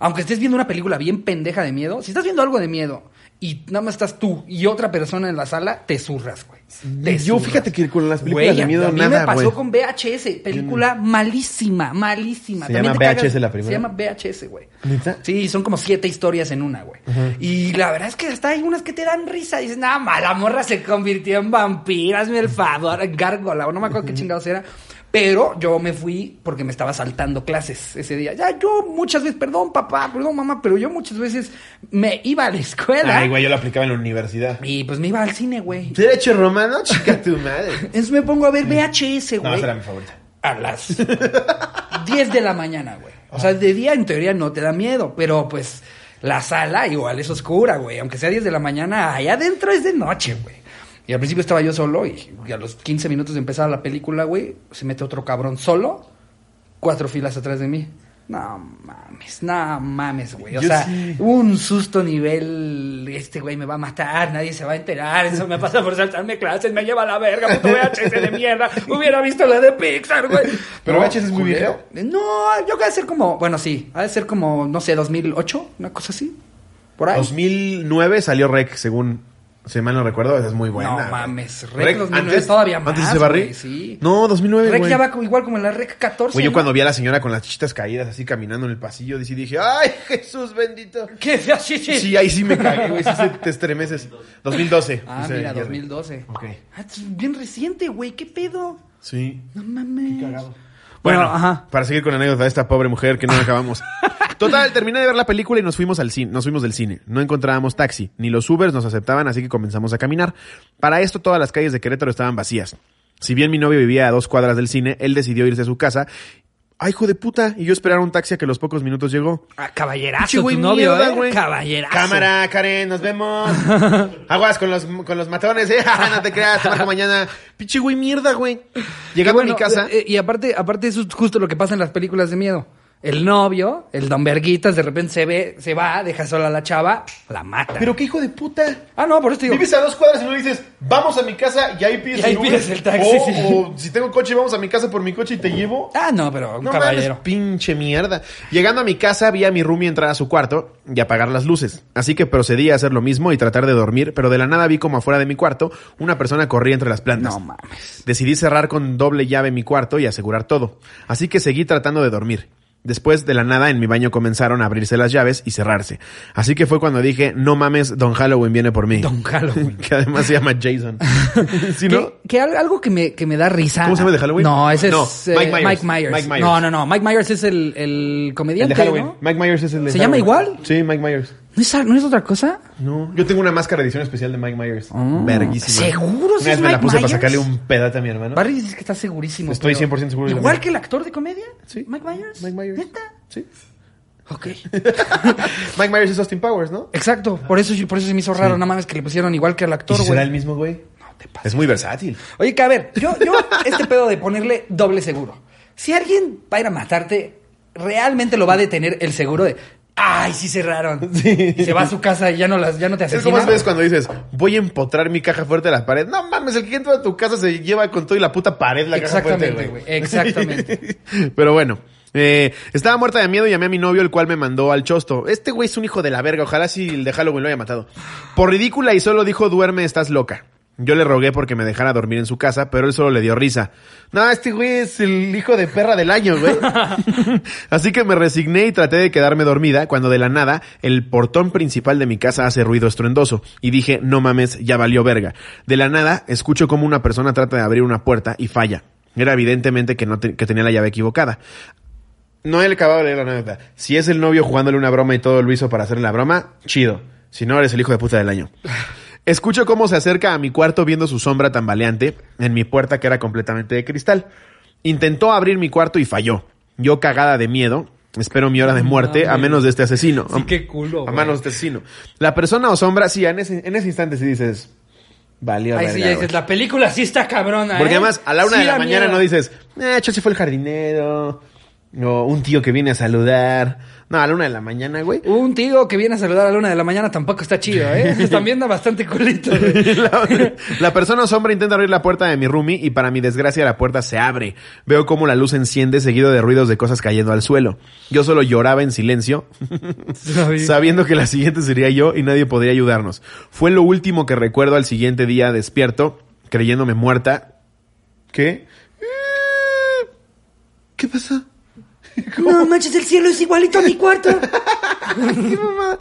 Aunque estés viendo una película bien pendeja de miedo, si estás viendo algo de miedo y nada más estás tú y otra persona en la sala, te zurras, güey. Te Yo zurras. fíjate que con las películas Güey, de miedo a mí nada, me pasó güey. con VHS, película malísima, malísima. ¿Se También llama cagas- VHS la primera? Se llama VHS, güey. Sí, son como siete historias en una, güey. Y la verdad es que hasta hay unas que te dan risa. Dices, nada, más, la morra se convirtió en vampiro, hazme el favor, gárgola, o no me acuerdo qué chingados era. Pero yo me fui porque me estaba saltando clases ese día. Ya, yo muchas veces, perdón papá, perdón mamá, pero yo muchas veces me iba a la escuela. Ay, güey, yo lo aplicaba en la universidad. Y pues me iba al cine, güey. Derecho romano, chica tu madre. Entonces me pongo a ver VHS, No, güey. esa era mi favorita. a las 10 de la mañana, güey. O sea, de día en teoría no te da miedo, pero pues la sala igual es oscura, güey. Aunque sea 10 de la mañana, allá adentro es de noche, güey. Y al principio estaba yo solo y, y a los 15 minutos de empezar la película, güey, se mete otro cabrón solo, cuatro filas atrás de mí. No mames, no mames, güey. O Yo sea, sí. un susto nivel, este güey me va a matar, nadie se va a enterar, eso me pasa por saltarme clases, me lleva a la verga, puto VHS de mierda, hubiera visto la de Pixar, güey. ¿Pero No, VHS es muy culero. No, yo creo que ha de ser como, bueno, sí, ha de ser como, no sé, 2008, una cosa así. Por ahí. 2009 salió Rec, según, si mal no recuerdo, esa es muy buena. No mames, Rec 2009 todavía más, Antes de güey, sí. No, 2009, Rec güey. ya va igual como en la Rec 14. Güey, yo ¿no? cuando vi a la señora con las chichitas caídas así caminando en el pasillo, sí dije, ¡ay, Jesús bendito! ¿Qué? Sí, sí. Sí, ahí sí me cagué, güey, sí te estremeces. 2012. Ah, dice mira, Jerry. 2012. Ok. Ah, bien reciente, güey. ¿Qué pedo? Sí. No mames. Bueno, Bueno, ajá. para seguir con la anécdota de esta pobre mujer que no acabamos. Total, terminé de ver la película y nos fuimos al cine, nos fuimos del cine. No encontrábamos taxi, ni los Ubers nos aceptaban, así que comenzamos a caminar. Para esto todas las calles de Querétaro estaban vacías. Si bien mi novio vivía a dos cuadras del cine, él decidió irse a su casa. ¡Ay, hijo de puta! Y yo esperar un taxi a que a los pocos minutos llegó. Ah, caballerazo, güey tu novio, mierda, ¿eh? güey. Caballerazo. Cámara, Karen, nos vemos. Aguas con los, con los matones, eh. no te creas, te marco mañana. Pinche güey mierda, güey. Llegando bueno, a mi casa. eh, y aparte, aparte eso es justo lo que pasa en las películas de miedo. El novio, el don Verguitas, de repente se ve, se va, deja sola a la chava, la mata. Pero qué hijo de puta. ah, no, por eso te digo. Vives a dos cuadras y no dices, vamos a mi casa y ahí pides, Y ahí el, Uber. pides el taxi, O, sí. o si tengo coche, vamos a mi casa por mi coche y te llevo. Ah, no, pero un No caballero. mames, pinche mierda. Llegando a mi casa, vi a mi roomie entrar a su cuarto y apagar las luces. Así que procedí a hacer lo mismo y tratar de dormir, pero de la nada vi como afuera de mi cuarto una persona corría entre las plantas. No mames. Decidí cerrar con doble llave mi cuarto y asegurar todo. Así que seguí tratando de dormir. Después de la nada en mi baño comenzaron a abrirse las llaves y cerrarse. Así que fue cuando dije, no mames, Don Halloween viene por mí. Don Halloween. que además se llama Jason. ¿Sí, no? Que, que al- algo que me, que me da risa. ¿Cómo se llama el de Halloween? No, ese No, es eh, Mike Myers. Mike, Myers. Mike Myers. No, no, no. Mike Myers es el, el El comediante, de Halloween. ¿no? Mike Myers es el de ¿Se llama Halloween. igual? Sí, Mike Myers. ¿No es, ¿No es otra cosa? No, yo tengo una máscara edición especial de Mike Myers. Ah. Verguísima. ¿Seguro Una si vez es me la puse para sacarle un pedate a mi hermano. Barry dice que está segurísimo. Estoy pero- 100% seguro ¿Igual que el actor de comedia? Sí. ¿Mike Myers? Mike Myers. ¿Neta? Sí. Ok. Mike Myers es Austin Powers, ¿no? Exacto. Por eso, por eso se me hizo raro. Nada más que le pusieron igual que al ¿Y actor, güey. será el mismo güey? No te pases. Es muy versátil. Oye, que a ver, yo, yo, este pedo de ponerle doble seguro. Si alguien va a ir a matarte, realmente lo va a detener el seguro de. ¡Ay, sí cerraron! Sí. Y se va a su casa y ya no, las, ya no te Es asesina. como ves cuando dices, voy a empotrar mi caja fuerte a la pared. No mames, el que entra a tu casa se lleva con todo y la puta pared la caja fuerte, Exactamente, güey. Exactamente. Pero bueno. eh, estaba muerta de miedo y llamé a mi novio, el cual me mandó al chosto. Este güey es un hijo de la verga. Ojalá si el de Halloween lo haya matado. Por ridícula y solo dijo, duerme, estás loca. Yo le rogué porque me dejara dormir en su casa, pero él solo le dio risa. No, este güey es el hijo de perra del año, güey. Así que me resigné y traté de quedarme dormida cuando de la nada el portón principal de mi casa hace ruido estruendoso y dije, no mames, ya valió verga. De la nada escucho como una persona trata de abrir una puerta y falla. Era evidentemente que no te- que tenía la llave equivocada. No he acabado de leer la anécdota. Si es el novio jugándole una broma y todo lo hizo para hacerle la broma, chido. Si no, eres el hijo de puta del año. Escucho cómo se acerca a mi cuarto viendo su sombra tambaleante en mi puerta que era completamente de cristal. Intentó abrir mi cuarto y falló. Yo cagada de miedo, espero mi hora de muerte a menos de este asesino. Sí, qué culo, A manos de este asesino. La persona o sombra, sí, en ese, en ese instante sí dices, valió Ahí sí ya dices, güey". la película sí está cabrona, Porque ¿eh? además, a la una Sí de la mañana no dices, eh, fue el jardinero. O un tío que viene a saludar. No, a la una de la mañana, güey. Un tío que viene a saludar a la una de la mañana tampoco está chido, ¿eh? También da bastante culito. güey. La, la persona sombra intenta abrir la puerta de mi roomie y para mi desgracia la puerta se abre. Veo cómo la luz enciende seguido de ruidos de cosas cayendo al suelo. Yo solo lloraba en silencio, sabiendo que la siguiente sería yo y nadie podría ayudarnos. Fue lo último que recuerdo al siguiente día despierto, creyéndome muerta. ¿Qué? ¿Qué pasa? No manches, el cielo es igualito a mi cuarto. ¿Qué mamá?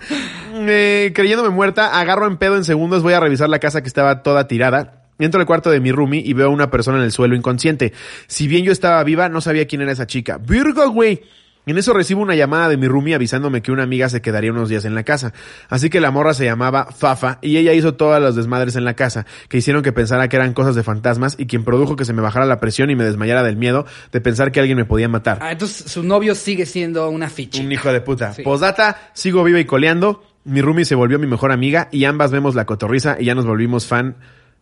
Eh, creyéndome muerta, agarro en pedo en segundos, voy a revisar la casa que estaba toda tirada. Entro al cuarto de mi roomie y veo a una persona en el suelo inconsciente. Si bien yo estaba viva, no sabía quién era esa chica. ¡Virgo, güey! En eso recibo una llamada de mi roomie avisándome que una amiga se quedaría unos días en la casa. Así que la morra se llamaba Fafa y ella hizo todas las desmadres en la casa que hicieron que pensara que eran cosas de fantasmas y quien produjo que se me bajara la presión y me desmayara del miedo de pensar que alguien me podía matar. Ah, entonces su novio sigue siendo una ficha. Un hijo de puta. Sí. Posdata, sigo viva y coleando. Mi roomie se volvió mi mejor amiga y ambas vemos la cotorriza y ya nos volvimos fan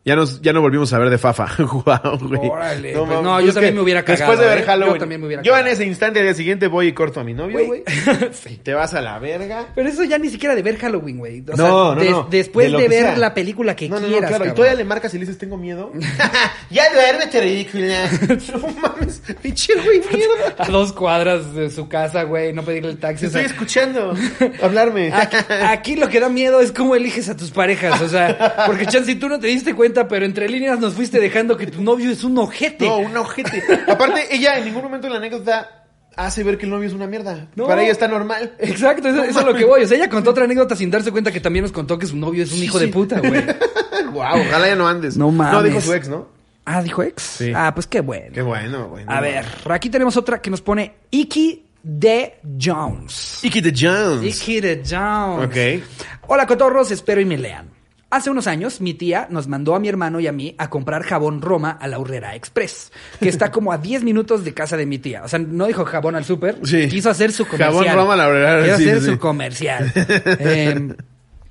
Ya, nos, ya no volvimos a ver de Fafa. Guau, güey. Órale, pues mames, no, yo también que me hubiera Después cagado, de ver ¿eh? Halloween. Yo también me hubiera Yo en cagado. ese instante, al día siguiente, voy y corto a mi novio, Güey. Sí. Te vas a la verga. Pero eso ya ni siquiera de ver Halloween, güey. O No, sea, no, no. Después De ver sea. la película que No, no, no, quieras. claro. Y todavía le marcas y le dices, tengo miedo. ya duérmete, ridícula. no mames. Pinche güey, mierda. A dos cuadras de su casa, güey, no pedirle el taxi. Te o sea, estoy escuchando. Hablarme. Aquí, aquí lo que da miedo es cómo eliges a tus parejas, o sea, porque Chance, tú no te diste cuenta, pero entre líneas nos fuiste dejando que tu novio es un ojete. No, un ojete. Aparte, ella en ningún momento en la anécdota hace ver que el novio es una mierda. No. Para ella está normal. Exacto, eso, eso es lo que voy. O sea, ella contó otra anécdota sin darse cuenta que también nos contó que su novio es un hijo de puta, güey. Guau, ojalá ya no andes. No mames. No, dijo su ex, ¿no? Ah, dijo ex. Sí. Ah, pues qué bueno. Qué bueno, güey. A ver, aquí tenemos otra que nos pone Iki de Jones. Iki the Jones. Iki de Jones. Ok. Hola, cotorros, espero y me lean. Hace unos años, mi tía nos mandó a mi hermano y a mí a comprar jabón Roma a la Urrera Express, que está como a 10 minutos de casa de mi tía. O sea, no dijo jabón al súper, Sí. quiso hacer su comercial. Jabón Roma a la Urrera, Quiso sí, hacer sí, su comercial. Eh,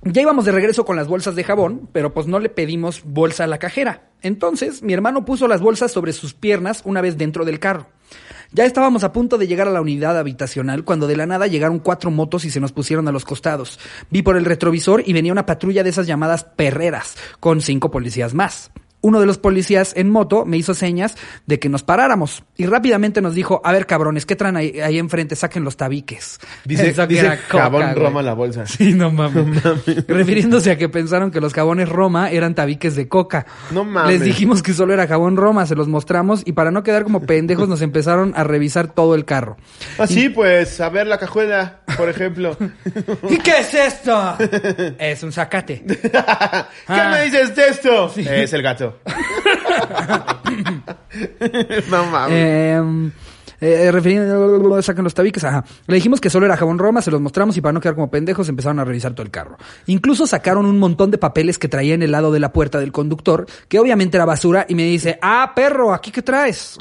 ya íbamos de regreso con las bolsas de jabón, pero pues no le pedimos bolsa a la cajera. Entonces, mi hermano puso las bolsas sobre sus piernas una vez dentro del carro. Ya estábamos a punto de llegar a la unidad habitacional cuando de la nada llegaron cuatro motos y se nos pusieron a los costados. Vi por el retrovisor y venía una patrulla de esas llamadas perreras, con cinco policías más. Uno de los policías en moto me hizo señas de que nos paráramos y rápidamente nos dijo, a ver cabrones, ¿qué traen ahí, ahí enfrente? Saquen los tabiques. Dice, dice coca, jabón güey. Roma la bolsa. Sí, no mames. Refiriéndose a que pensaron que los jabones Roma eran tabiques de coca. No mames. Les dijimos que solo era jabón Roma, se los mostramos y para no quedar como pendejos nos empezaron a revisar todo el carro. Así pues, a ver la cajuela, por ejemplo. ¿Y qué es esto? es un zacate. ¿Qué Ah. me dices de esto? Es el gato. no mames. Eh, eh, refiriendo, sacan los tabiques, ajá. Le dijimos que solo era jabón Roma, se los mostramos y para no quedar como pendejos empezaron a revisar todo el carro. Incluso sacaron un montón de papeles que traía en el lado de la puerta del conductor, que obviamente era basura, y me dice, ah, perro, ¿aquí qué traes?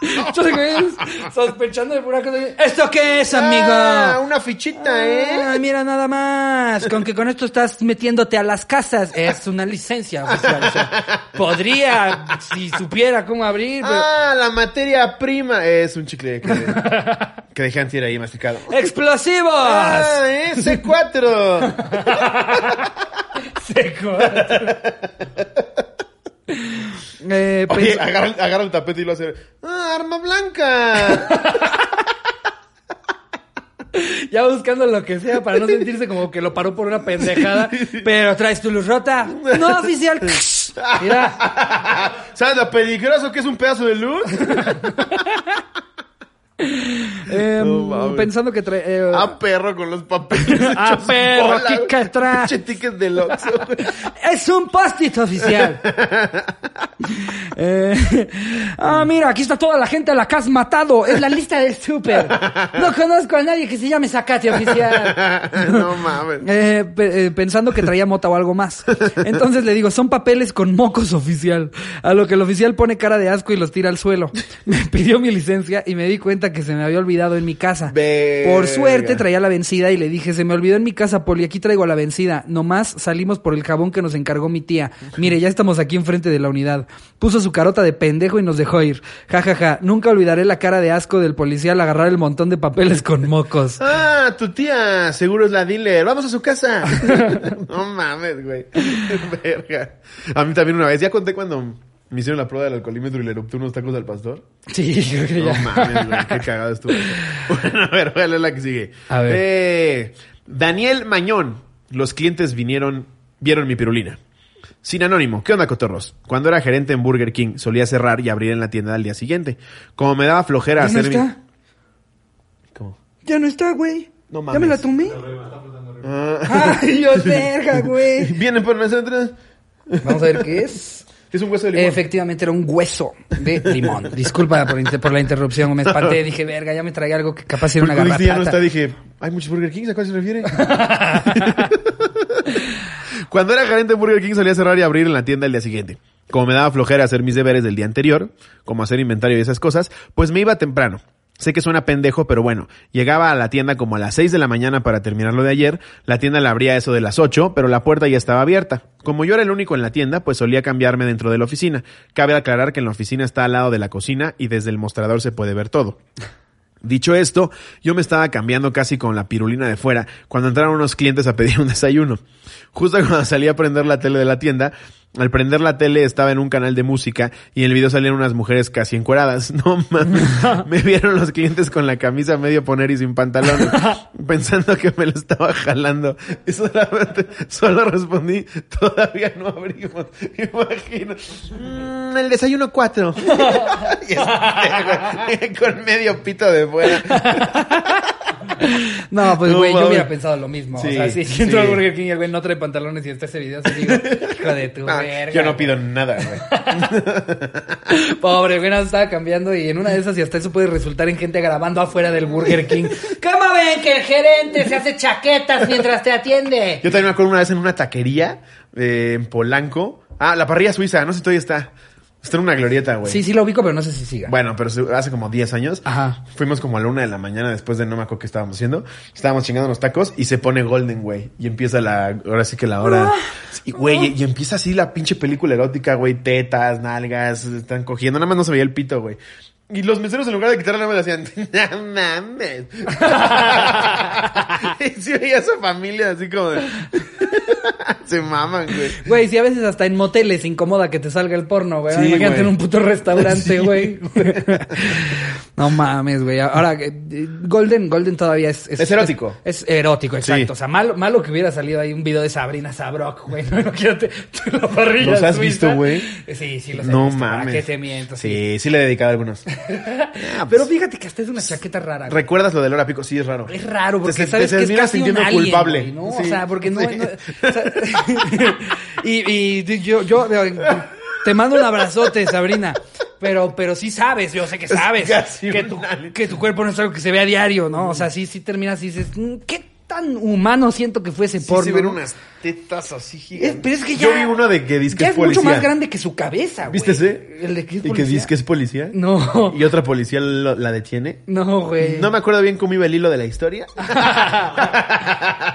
Yo sé qué es, sospechando de pura cosa. ¿Esto qué es, amigo? Ah, una fichita, ¿eh? Ay, mira nada más, con que con esto estás metiéndote a las casas. Es una licencia oficial. o sea, podría, si supiera cómo abrir, pero... Ah, la materia prima. Es un chicle que, que dejé antier ahí masticado. ¡Explosivos! Ah, ¿eh? C4. Seco. Eh, Oye, agarra, el- agarra el tapete y lo hace. ¡Ah, arma blanca! ya buscando lo que sea para no sentirse como que lo paró por una pendejada. Pero traes tu luz rota. No, oficial. Mira. ¿Sabes lo peligroso que es un pedazo de luz? Eh, No mames. pensando que trae. eh, Ah, perro con los papeles. Ah, perro, bola, ¿qué ticket del Oxxo. Es un post-it oficial. Eh, ah, mira, aquí está toda la gente a la que has matado. Es la lista del súper. No conozco a nadie que se llame Zacate oficial. no mames. Pe- eh, pensando que traía mota o algo más. Entonces le digo, son papeles con mocos oficial. A lo que el oficial pone cara de asco y los tira al suelo. Me pidió mi licencia y me di cuenta que se me había olvidado en mi casa. Verga. Por suerte traía la vencida y le dije, se me olvidó en mi casa, Poli, aquí traigo la vencida. Nomás salimos por el jabón que nos encargó mi tía. Mire, ya estamos aquí enfrente de la unidad. Puso su carota de pendejo y nos dejó ir. Ja, ja, ja. Nunca olvidaré la cara de asco del policía al agarrar el montón de papeles con mocos. Ah, tu tía, seguro es la dealer. Vamos a su casa. no mames, güey. Verga. A mí también una vez, ya conté cuando me hicieron la prueba del alcoholímetro y le erupté unos tacos al pastor. Sí, creo que No ya. mames, güey, qué cagado estuvo. Bueno, a ver, voy a leer la que sigue. A ver. Eh, Daniel Mañón. Los clientes vinieron, vieron mi pirulina. Sin anónimo, ¿qué onda, cotorros? Cuando era gerente en Burger King, solía cerrar y abrir en la tienda al día siguiente. Como me daba flojera ¿Ya no hacer mi- está? ¿Cómo? Ya no está, güey. No ¿Ya me la mames. tomé? Ah. Ay, Dios, verga, güey. Vienen por nosotros. Vamos a ver qué es. Es un hueso de limón. Efectivamente era un hueso de limón. Disculpa por, la interrupción, me espanté. Dije, verga, ya me traía algo que capaz era una Porque viste, ya no garrapata. está, dije, hay muchos Burger Kings, ¿a cuál se refiere? Cuando era gerente de Burger King solía cerrar y abrir en la tienda el día siguiente. Como me daba flojera hacer mis deberes del día anterior, como hacer inventario y esas cosas, pues me iba temprano. Sé que suena pendejo, pero bueno, llegaba a la tienda como a las 6 de la mañana para terminar lo de ayer, la tienda la abría eso de las 8, pero la puerta ya estaba abierta. Como yo era el único en la tienda, pues solía cambiarme dentro de la oficina. Cabe aclarar que en la oficina está al lado de la cocina y desde el mostrador se puede ver todo. Dicho esto, yo me estaba cambiando casi con la pirulina de fuera cuando entraron unos clientes a pedir un desayuno. Justo cuando salí a prender la tele de la tienda, al prender la tele estaba en un canal de música y en el video salían unas mujeres casi encueradas. No mames. Me vieron los clientes con la camisa medio poner y sin pantalones, pensando que me lo estaba jalando. Y solamente, solo respondí, todavía no abrimos. Imagino. "Mm, el desayuno cuatro. Y este, con medio pito de fuera. No, pues No güey, yo hubiera pensado lo mismo. Sí, o sea, si, si entro sí. al Burger King y el güey no trae pantalones y está ese video, así digo, hijo de tu Ah, verga. yo no güey. pido nada, güey. Pobre, güey, nos estaba cambiando y en una de esas y hasta eso puede resultar en gente grabando afuera del Burger King. ¿Cómo ven que el gerente se hace chaquetas mientras te atiende? Yo también me acuerdo una vez en una taquería eh, en Polanco. Ah, la parrilla suiza, no sé si todavía está. Está en una glorieta, güey. Sí, sí lo ubico, pero no sé si siga. Bueno, pero hace como 10 años. Ajá. Fuimos como a la una de la mañana después de no me acuerdo qué estábamos haciendo. Estábamos chingando los tacos y se pone Golden, güey. Y empieza la, ahora sí que la hora. Y, güey, y, y empieza así la pinche película erótica, güey. Tetas, nalgas, están cogiendo. Nada más no se veía el pito, güey. Y los meseros en lugar de quitarle nada más le hacían, no mames. y sí veía a su familia así como de... se maman, güey. Güey, si a veces hasta en moteles incomoda que te salga el porno, güey. Sí, Imagínate güey. en un puto restaurante, Sí. güey. no mames, güey. Ahora, eh, Golden, Golden todavía es... Es erótico. Es, es erótico, exacto. Sí. O sea, malo, malo que hubiera salido ahí un video de Sabrina Sabrok, güey. No, imagínate la parrilla ¿Los has suiza. visto, güey? Sí, sí, los he No visto. ¿Para mames. qué te miento? Sí. Sí, le he dedicado algunos. Ah, Pero pues, fíjate que hasta es una chaqueta rara. güey. ¿Recuerdas lo del hora pico? Sí, es raro. Es raro porque Te- te sabes que es terminas casi un sintiendo alien, culpable. güey, ¿no? Sí, O sea, porque no, sí. no- o sea, y, y yo, yo te mando un abrazote, Sabrina. Pero, pero sí sabes, yo sé que sabes que tu, que tu cuerpo no es algo que se ve a diario, ¿no? O sea, sí, sí terminas y dices, "Mm, ¿qué tan humano siento que fue ese Sí, porno? ven no?" unas tetas así Es- gigantes. pero es que ya, Yo vi uno de que dice que es es mucho más grande que su cabeza, güey. ¿Viste ese? El de que es Y que dice que es policía. No. Y otra policía lo- la detiene. No, güey. No me acuerdo bien cómo iba el hilo de la historia.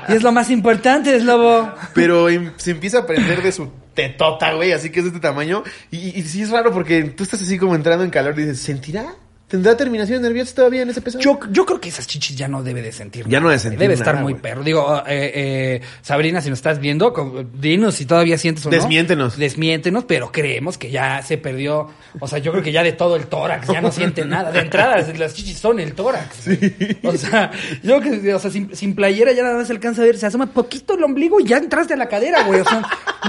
Y es lo más importante, es lobo. Pero em- se empieza a aprender de su tetota, güey, así que es de este tamaño. Y, y sí es raro porque tú estás así como entrando en calor y dices, ¿sentirá? ¿Tendrá terminación nerviosa todavía en ese peso? Yo, yo creo que esas chichis ya no debe de sentir Ya no nada, debe güey. sentir Debe nada, estar muy güey. perro. Digo, eh, eh, Sabrina, si nos estás viendo, dinos si todavía sientes o no. Desmiéntenos. Desmiéntenos, pero creemos que ya se perdió. O sea, yo creo que ya de todo el tórax, ya no siente nada. De entrada, las chichis son el tórax. güey. O sea, yo creo que, o sea, sin, sin playera ya nada más se alcanza a ver, se asoma poquito el ombligo y ya entraste a la cadera, güey. O sea,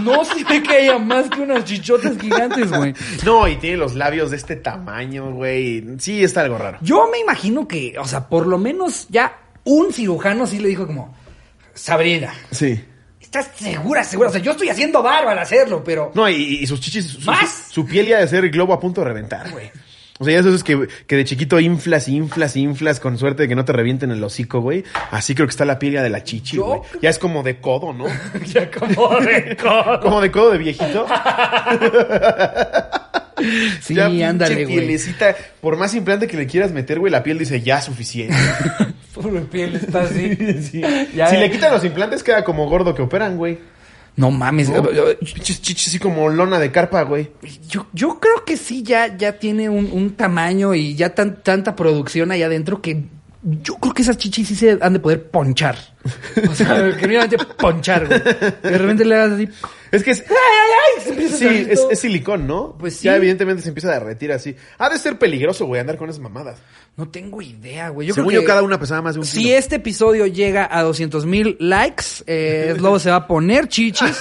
no se ve que haya más que unas chichotas gigantes, güey. No, y tiene los labios de este tamaño, güey. Sí, está algo raro. Yo me imagino que, o sea, por lo menos ya un cirujano sí le dijo como, Sabrina, Sí. ¿estás segura, segura? O sea, yo estoy haciendo barba al hacerlo, pero... No, y, y sus chichis, su, ¿Más? su piel ya de ser globo a punto de reventar, güey. O sea, ya eso es que, que de chiquito inflas, inflas, inflas, con suerte de que no te revienten el hocico, güey. Así creo que está la piel ya de la chichi, güey. Ya es como de codo, ¿no? ya como de codo. Como de codo de viejito. Sí, ya ándale, güey. Por más implante que le quieras meter, güey, la piel dice ya suficiente. Pobre piel está así. Sí. Ya- si le quitan los implantes, queda como gordo que operan, güey. No mames. ¿no? Pinches chichis así como lona de carpa, güey. Yo, yo creo que sí, ya, ya tiene un, un tamaño y ya tan, tanta producción ahí adentro que yo creo que esas chichis sí se han de poder ponchar. O sea, genuinamente ponchar, güey. De repente le hagas así. Es que es, Sí, es, es silicón, ¿no? Pues Ya sí. evidentemente se empieza a derretir así. Ha de ser peligroso, güey, andar con esas mamadas. No tengo idea, güey. Yo Según creo yo, que cada una pesaba más de un si kilo. este episodio llega a 200 mil likes, eh, Slobo se va a poner chichis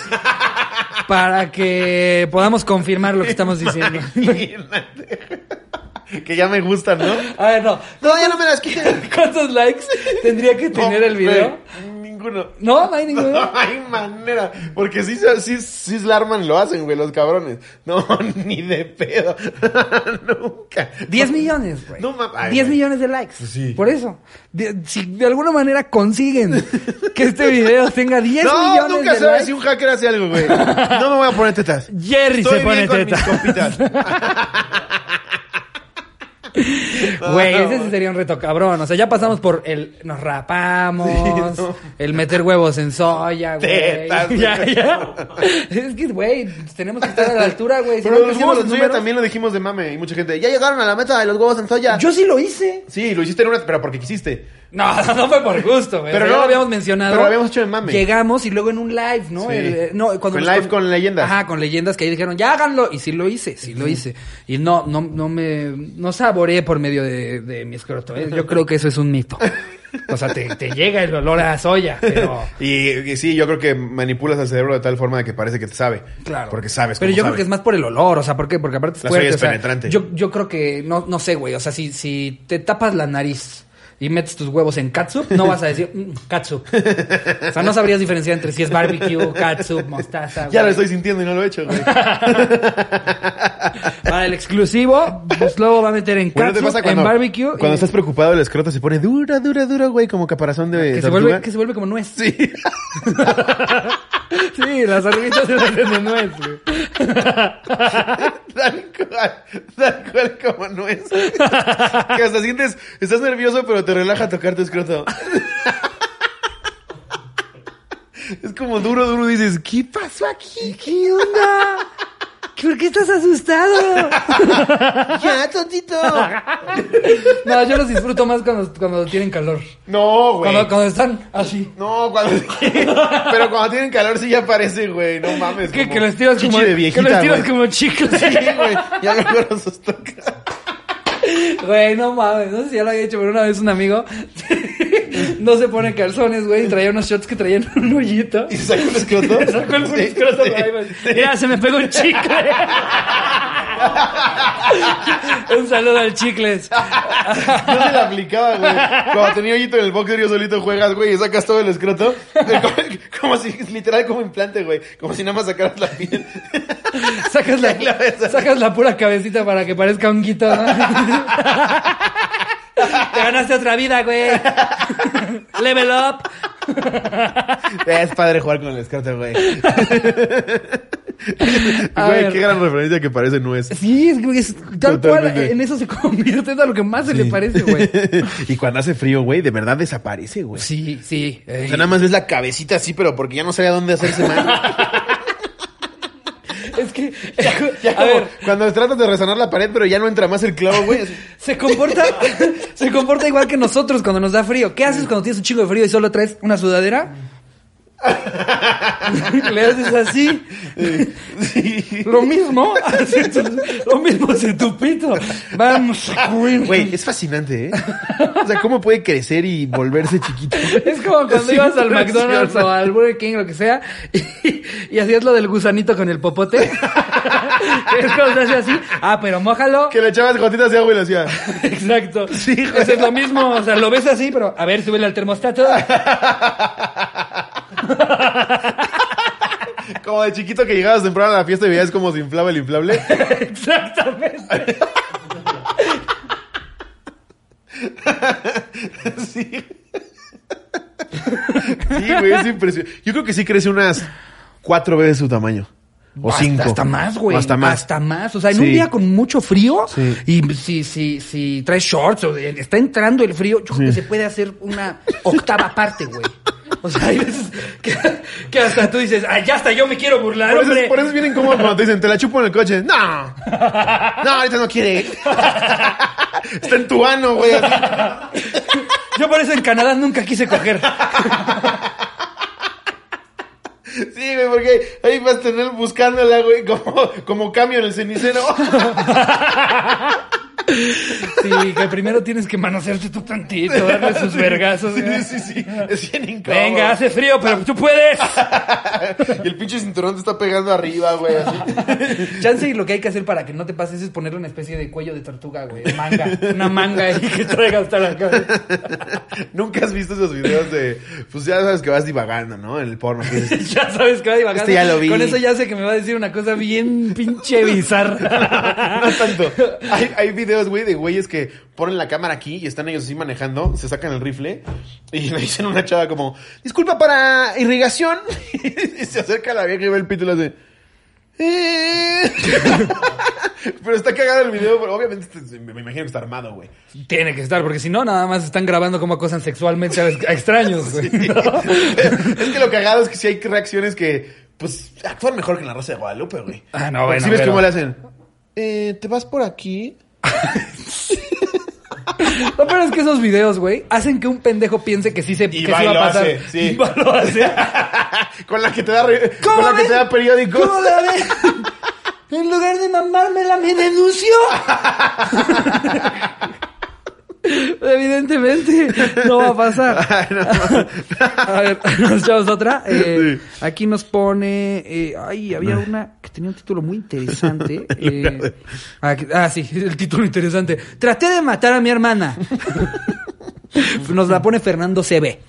para que podamos confirmar lo que estamos diciendo. Que ya me gustan, ¿no? A ver, no. No, ya no me las quiten. ¿Cuántos likes tendría que tener No, el video? Ninguno. No, no hay ninguno. No hay manera. Porque sí, sí, sí la arman lo hacen, güey, los cabrones. No, ni de pedo. Nunca. 10 millones, güey. No, ma- ay, 10 güey. millones de likes. Sí. Por eso. De- si de alguna manera consiguen que este video tenga 10 No, millones nunca de sabes likes. si un hacker hace algo, güey. No me voy a poner tetas. Jerry Estoy se pone bien con teta. mis compitas. Güey, ese sí sería un reto cabrón. O sea, ya pasamos por el nos rapamos, Sí, no. el meter huevos en soya, güey. Ya, ya. Es que, güey, tenemos que estar a la altura, güey. Si Pero no los huevos en soya también lo dijimos de mame. Y mucha gente, ya llegaron a la meta de los huevos en soya. Yo sí lo hice. Sí, lo hiciste en una, pero porque quisiste. No, no fue por gusto, güey. Pero no, lo habíamos mencionado. pero lo habíamos hecho en mame. Llegamos y luego en un live, ¿no? Sí. El, eh, no cuando nos live con leyendas. Ajá, con leyendas que ahí dijeron, ya háganlo. Y sí lo hice, sí lo hice. Y no, no, no me, no saboreé por medio de, de mi escroto. ¿eh? Yo creo que eso es un mito. O sea, te, te llega el olor a soya, pero... Y, y sí, yo creo que manipulas al cerebro de tal forma de que parece que te sabe. Claro. Porque sabes Pero cómo yo sabe. creo que es más por el olor, o sea, ¿por qué? Porque aparte es La fuerte. soya es o sea, penetrante. Yo, yo creo que, no, no sé, güey. O sea, si, si te tapas la nariz y metes tus huevos en catsup, no vas a decir, mm, catsup. O sea, no sabrías diferenciar entre si es barbecue, catsup, mostaza. Ya lo estoy sintiendo y no lo he hecho, güey. Para el exclusivo, pues luego va a meter en Bueno, ¿te catsup, pasa cuando, en barbecue. cuando y- estás preocupado el escroto se pone dura, dura, dura, güey, como caparazón de que se, tortuga? vuelve, que se vuelve como nuez. Sí. Sí, las arruguitas se hacen de nuez, güey. tal cual, tal cual como no es. que hasta sientes, estás nervioso, pero te relaja tocar tu escroto. es como duro, duro, dices, ¿qué pasó aquí? ¿Qué onda? ¿Por qué estás asustado? Ya, tontito. No, yo los disfruto más cuando, cuando tienen calor. No, güey. Cuando, cuando están así. No, cuando... pero cuando tienen calor sí ya parece, güey, no mames. Que, como que los tiras como, de que viejita, los tiras güey. como chicos. Sí, güey, ya mejor los toca. Güey, no mames, no sé si ya lo había hecho, pero una vez un amigo no se pone calzones, güey, y traía unos shorts que traían un hoyito. ¿Y se sacó el escroto? Me sacó el escroto güey. Mira, se me pegó un chicle. un saludo al chicles. Yo se la aplicaba, güey. Cuando tenía hoyito en el boxer, yo solito juegas, güey, y sacas todo el escroto. Como, como si, literal, como implante, güey. Como si nada más sacaras la piel. Sacas la, la sacas la pura cabecita para que parezca un guito, ¿no? Te ganaste otra vida, güey. Level up. Es padre jugar con el escroto, güey. A Güey, ver. qué gran referencia que parece nuez. Sí, es, que es tal Totalmente. cual en eso se convierte es a lo que más se le parece, güey. y cuando hace frío, güey, de verdad desaparece, güey. Sí, sí. O sea, nada más ves la cabecita así, pero porque ya no sabía dónde hacerse mal. Es que, Ya a como ver, cuando tratas de resonar la pared, pero ya no entra más el clavo, güey. se comporta, se comporta igual que nosotros cuando nos da frío. ¿Qué haces cuando tienes un chingo de frío y solo traes una sudadera? Le haces así. Sí. Lo mismo, tu- lo mismo hace tu pito. Vamos, güey. Güey, es fascinante, ¿eh? O sea, cómo puede crecer y volverse chiquito. Es como cuando Es ibas al McDonald's o al Burger King, lo que sea, y, y hacías lo del gusanito con el popote. es como se hace así. Ah, pero mójalo. Que le echabas gotitas de agua y lo hacía. Exacto. Sí. Eso es lo mismo. O sea, lo ves así, pero a ver, súbele al termostato. Como de chiquito que llegabas temprano a la fiesta y veías cómo se inflaba el inflable. Exactamente. Sí. Sí, güey, es impresionante. Yo creo que sí crece unas cuatro veces su tamaño. O Hasta- cinco. Hasta más, güey. Hasta más. Hasta más. O sea, en Sí. un día con mucho frío, Sí. y si, si, si traes shorts o está entrando el frío, yo creo que se puede hacer una octava parte, güey. O sea, hay veces que, que hasta tú dices, ah, ya hasta yo me quiero burlar, Por eso, hombre. por eso es bien incómodo cuando te dicen, te la chupo en el coche. No. No, ahorita no quiere. Está en tu ano, güey. así. Yo por eso en Canadá nunca quise coger. Sí, güey, porque ahí vas a tener buscándola, güey, como, como cambio en el cenicero. Sí, que primero tienes que manosearte tú tantito, darle sus vergazos. Sí, sí, sí. Es bien incómodo. Venga, hace frío, pero tú puedes. Y el pinche cinturón te está pegando arriba, güey, así. Chance y lo que hay que hacer para que no te pases es ponerle una especie de cuello de tortuga, güey. Manga. Una manga ahí que traiga hasta la cabeza. Nunca has visto esos videos de. Pues ya sabes que vas divagando, ¿no? En el porno. que dices, ya sabes que va divagando. Este ya lo vi. Con eso ya sé que me va a decir una cosa bien pinche bizarra. No tanto. Hay, hay videos, güey, de güeyes que ponen la cámara aquí y están ellos así manejando, se sacan el rifle y le dicen a una chava como, disculpa para irrigación. Y se acerca la vieja y ve el pito y le hace... "Eh". Pero está cagado el video, pero obviamente este- me imagino que está armado, güey. Tiene que estar, porque si no, nada más están grabando cómo acosan sexualmente a, a extraños, güey. ¿no? es que lo cagado es que si hay reacciones que, pues, actúan mejor que en la Rosa de Guadalupe, güey. Ah, no, Porque bueno, ¿Sí ves pero- cómo le hacen? Eh, ¿te vas por aquí? Lo peor es que esos videos, güey, hacen que un pendejo piense que sí se, Y que va sí va a pasar. hace, sí. Y va, lo hace. con la que te da, re- ¿Cómo con la que te da periódicos. ¿Cómo la ven? En lugar de mamármela, me denunció. Evidentemente, no va a pasar. Ay, no. A ver, nos echamos otra. Eh, Aquí nos pone. eh, ay, había una que tenía un título muy interesante. eh, aquí- ah, sí, el título interesante. Traté de matar a mi hermana. Nos la pone Fernando CB.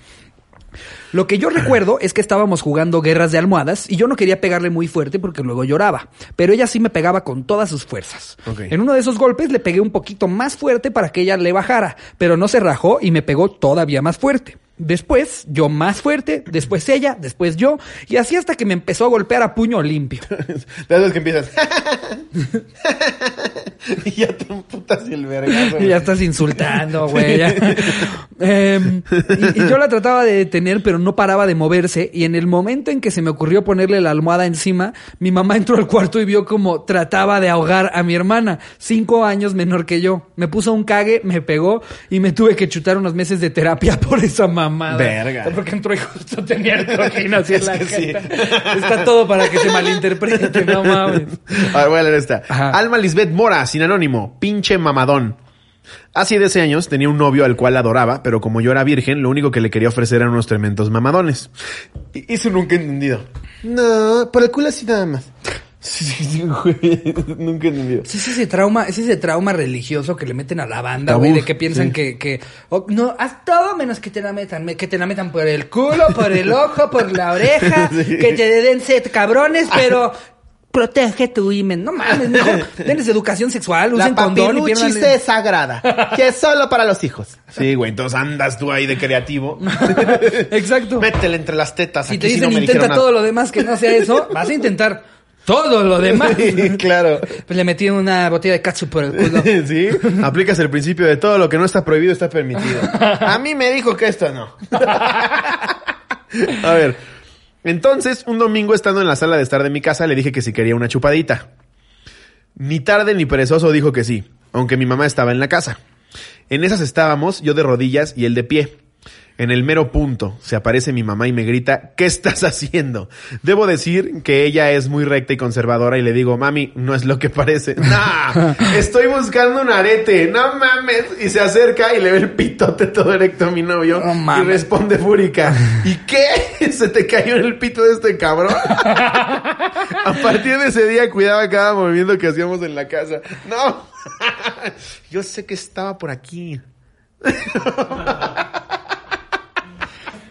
Lo que yo recuerdo es que estábamos jugando guerras de almohadas y yo no quería pegarle muy fuerte porque luego lloraba, pero ella sí me pegaba con todas sus fuerzas. En uno de esos golpes le pegué un poquito más fuerte para que ella le bajara, pero no se rajó y me pegó todavía más fuerte. Después, yo más fuerte, después ella, después yo, y así hasta que me empezó a golpear a puño limpio. De esas que empiezas. y ya te emputas y el vergazo. Y ya estás insultando, güey. Em, y, y yo la trataba de detener, pero no paraba de moverse. Y en el momento en que se me ocurrió ponerle la almohada encima, mi mamá entró al cuarto y vio como trataba de ahogar a mi hermana, cinco años menor que yo. Me puso un cague, me pegó y me tuve que chutar unos meses de terapia por esa mamada. Verga. Porque entró y justo tenía el cojín así en Es la que sí. jeta. Está todo para que se malinterprete, no mames. A ver, voy a leer esta. Ajá. Alma Lisbeth Mora, sin anónimo. Pinche mamadón. Hace 10 años tenía un novio al cual adoraba, pero como yo era virgen, lo único que le quería ofrecer eran unos tremendos mamadones. Y Eso nunca he entendido. No, por el culo así nada más. Sí, sí, sí, güey. Nunca entendido. Sí, Es ese trauma, es ese trauma religioso que le meten a la banda, Tabú, güey, de que piensan sí. que, que oh, no, haz todo menos que te la metan, me- que te la metan por el culo, por el ojo, por la oreja, Sí. que te den set cabrones, pero protege tu imen. No mames, mejor denles educación sexual, usen condón y pierdan. sagrada, que es solo para los hijos. Sí, güey, entonces andas tú ahí de creativo. Exacto. Métele entre las tetas. Si aquí te dicen no me intenta todo nada. lo demás que no sea eso, vas a intentar todo lo demás. Sí, claro. Pues le metí una botella de catsup por el culo. Sí, aplicas el principio de todo lo que no está prohibido está permitido. A mí me dijo que esto no. A ver, entonces un domingo estando en la sala de estar de mi casa le dije que si quería una chupadita. Ni tarde ni perezoso dijo que sí, aunque mi mamá estaba en la casa. En esas estábamos, yo de rodillas y él de pie. En el mero punto se aparece mi mamá y me grita, ¿qué estás haciendo? Debo decir que ella es muy recta y conservadora y le digo, mami, no es lo que parece. ¡Nah! Estoy buscando un arete, no mames. Y se acerca y le ve el pitote todo erecto a mi novio No y responde fúrica, ¿y qué? ¿Se te cayó en el pito de este cabrón? a partir de ese día cuidaba cada movimiento que hacíamos en la casa. No, yo sé que estaba por aquí.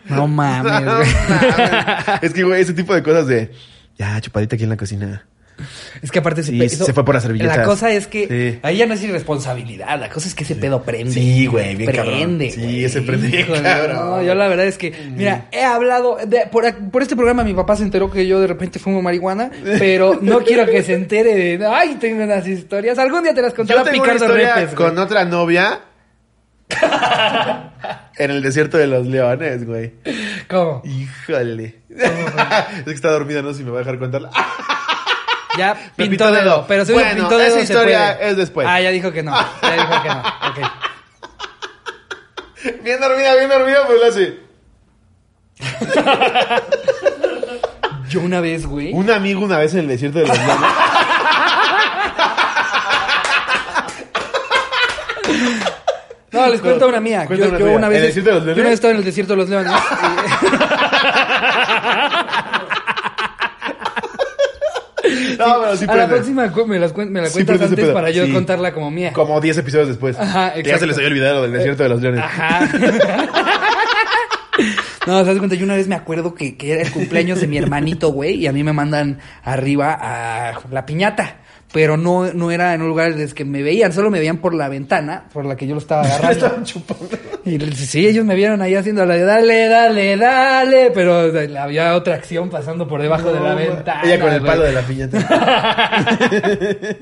No mames, No güey. mames. es que, güey, ese tipo de cosas de. Ya, chupadita aquí en la cocina. Es que aparte Sí, pe- se fue por las servilletas. La cosa es que Sí. ahí ya no es irresponsabilidad, la cosa es que ese pedo prende. Sí, güey, bien prende. cabrón. Sí, ese prende bien Híjole, cabrón. No, yo la verdad es que, mira, he hablado, de- por, por este programa mi papá se enteró que yo de repente fumo marihuana, pero no quiero que se entere de, ay, tengo unas historias. Algún día te las Yo contará tengo una Picardo historia Repes. güey. con otra novia en el desierto de los leones, güey. ¿Cómo? Híjole. es que está dormida, no sé si me va a dejar contarla. Ya Me pintó dedo, dedo. pero Bueno, pintó dedo esa se historia puede. es después. Ah, ya dijo que no, ya dijo que no, ok. bien dormida, bien dormida, pues lo hace. Yo una vez, güey. Un amigo una vez en el desierto de los leones. No, les cuento una mía. Yo, una yo una vez. ¿En el desierto de los yo leones? una vez estaba en el desierto de los leones. No, pero sí a la próxima cu- me, las cuen- me la Sí, cuentas prende ese antes pedo. para yo Sí. contarla como mía. Como 10 episodios después. Ajá, Que Ya exacto. se les había olvidado lo del desierto de los leones. Ajá. No, ¿te das cuenta? Yo una vez me acuerdo que, que era el cumpleaños de mi hermanito, güey, y a mí me mandan arriba a la piñata. Pero no, no era en un lugar desde que me veían, solo me veían por la ventana por la que yo lo estaba agarrando. Estaban chupando. Y sí, ellos me vieron ahí haciendo la de dale, dale, dale, pero había otra acción pasando por debajo de la ventana. Ella con el palo de la piñata.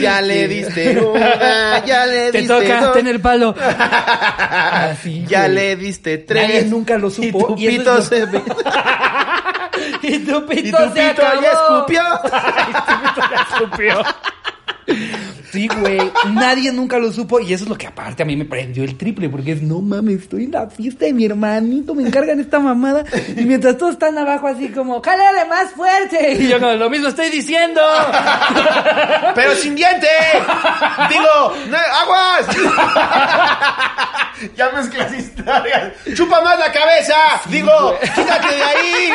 ya le diste una, ya le Te diste toca, dos. ten el palo. Así, ya le diste tres. Nadie nunca lo supo, Y y tu pito es se. Y tu pito, Y tu se pito acabó. ya escupió. escupió. Sí, güey. Nadie nunca lo supo. Y eso es lo que aparte a mí me prendió el triple. Porque es, no mames, estoy en la fiesta de mi hermanito. Me encargan esta mamada. Y mientras todos están abajo así como, ¡cálale más fuerte! Y yo como, lo mismo estoy diciendo. Pero sin diente. Digo, no, aguas. ya mezclas historias. Chupa más la cabeza. Digo, quítate de ahí.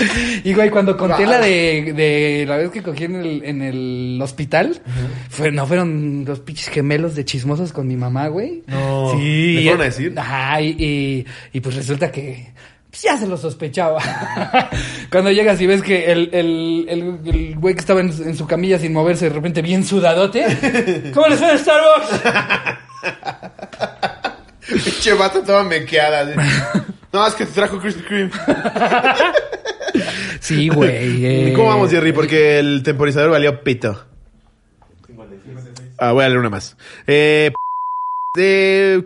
Y güey, cuando conté la de, de la vez que cogí en el, en el hospital, fue- no fueron los pinches gemelos de chismosos con mi mamá, güey. No. Sí. ¿Le fueron a decir? Ajá, y, y, y pues resulta que pues ya se lo sospechaba. Cuando llegas y ves que el, el, el, el güey que estaba en, en su camilla sin moverse, de repente bien sudadote. ¿Cómo le suena Starbucks? Pinche vato toda mequeada. No, es que te trajo Krispy Kreme. Sí, güey. eh. ¿Cómo vamos, Jerry? Porque el temporizador valió pito. Ah, voy a leer una más. Eh, de,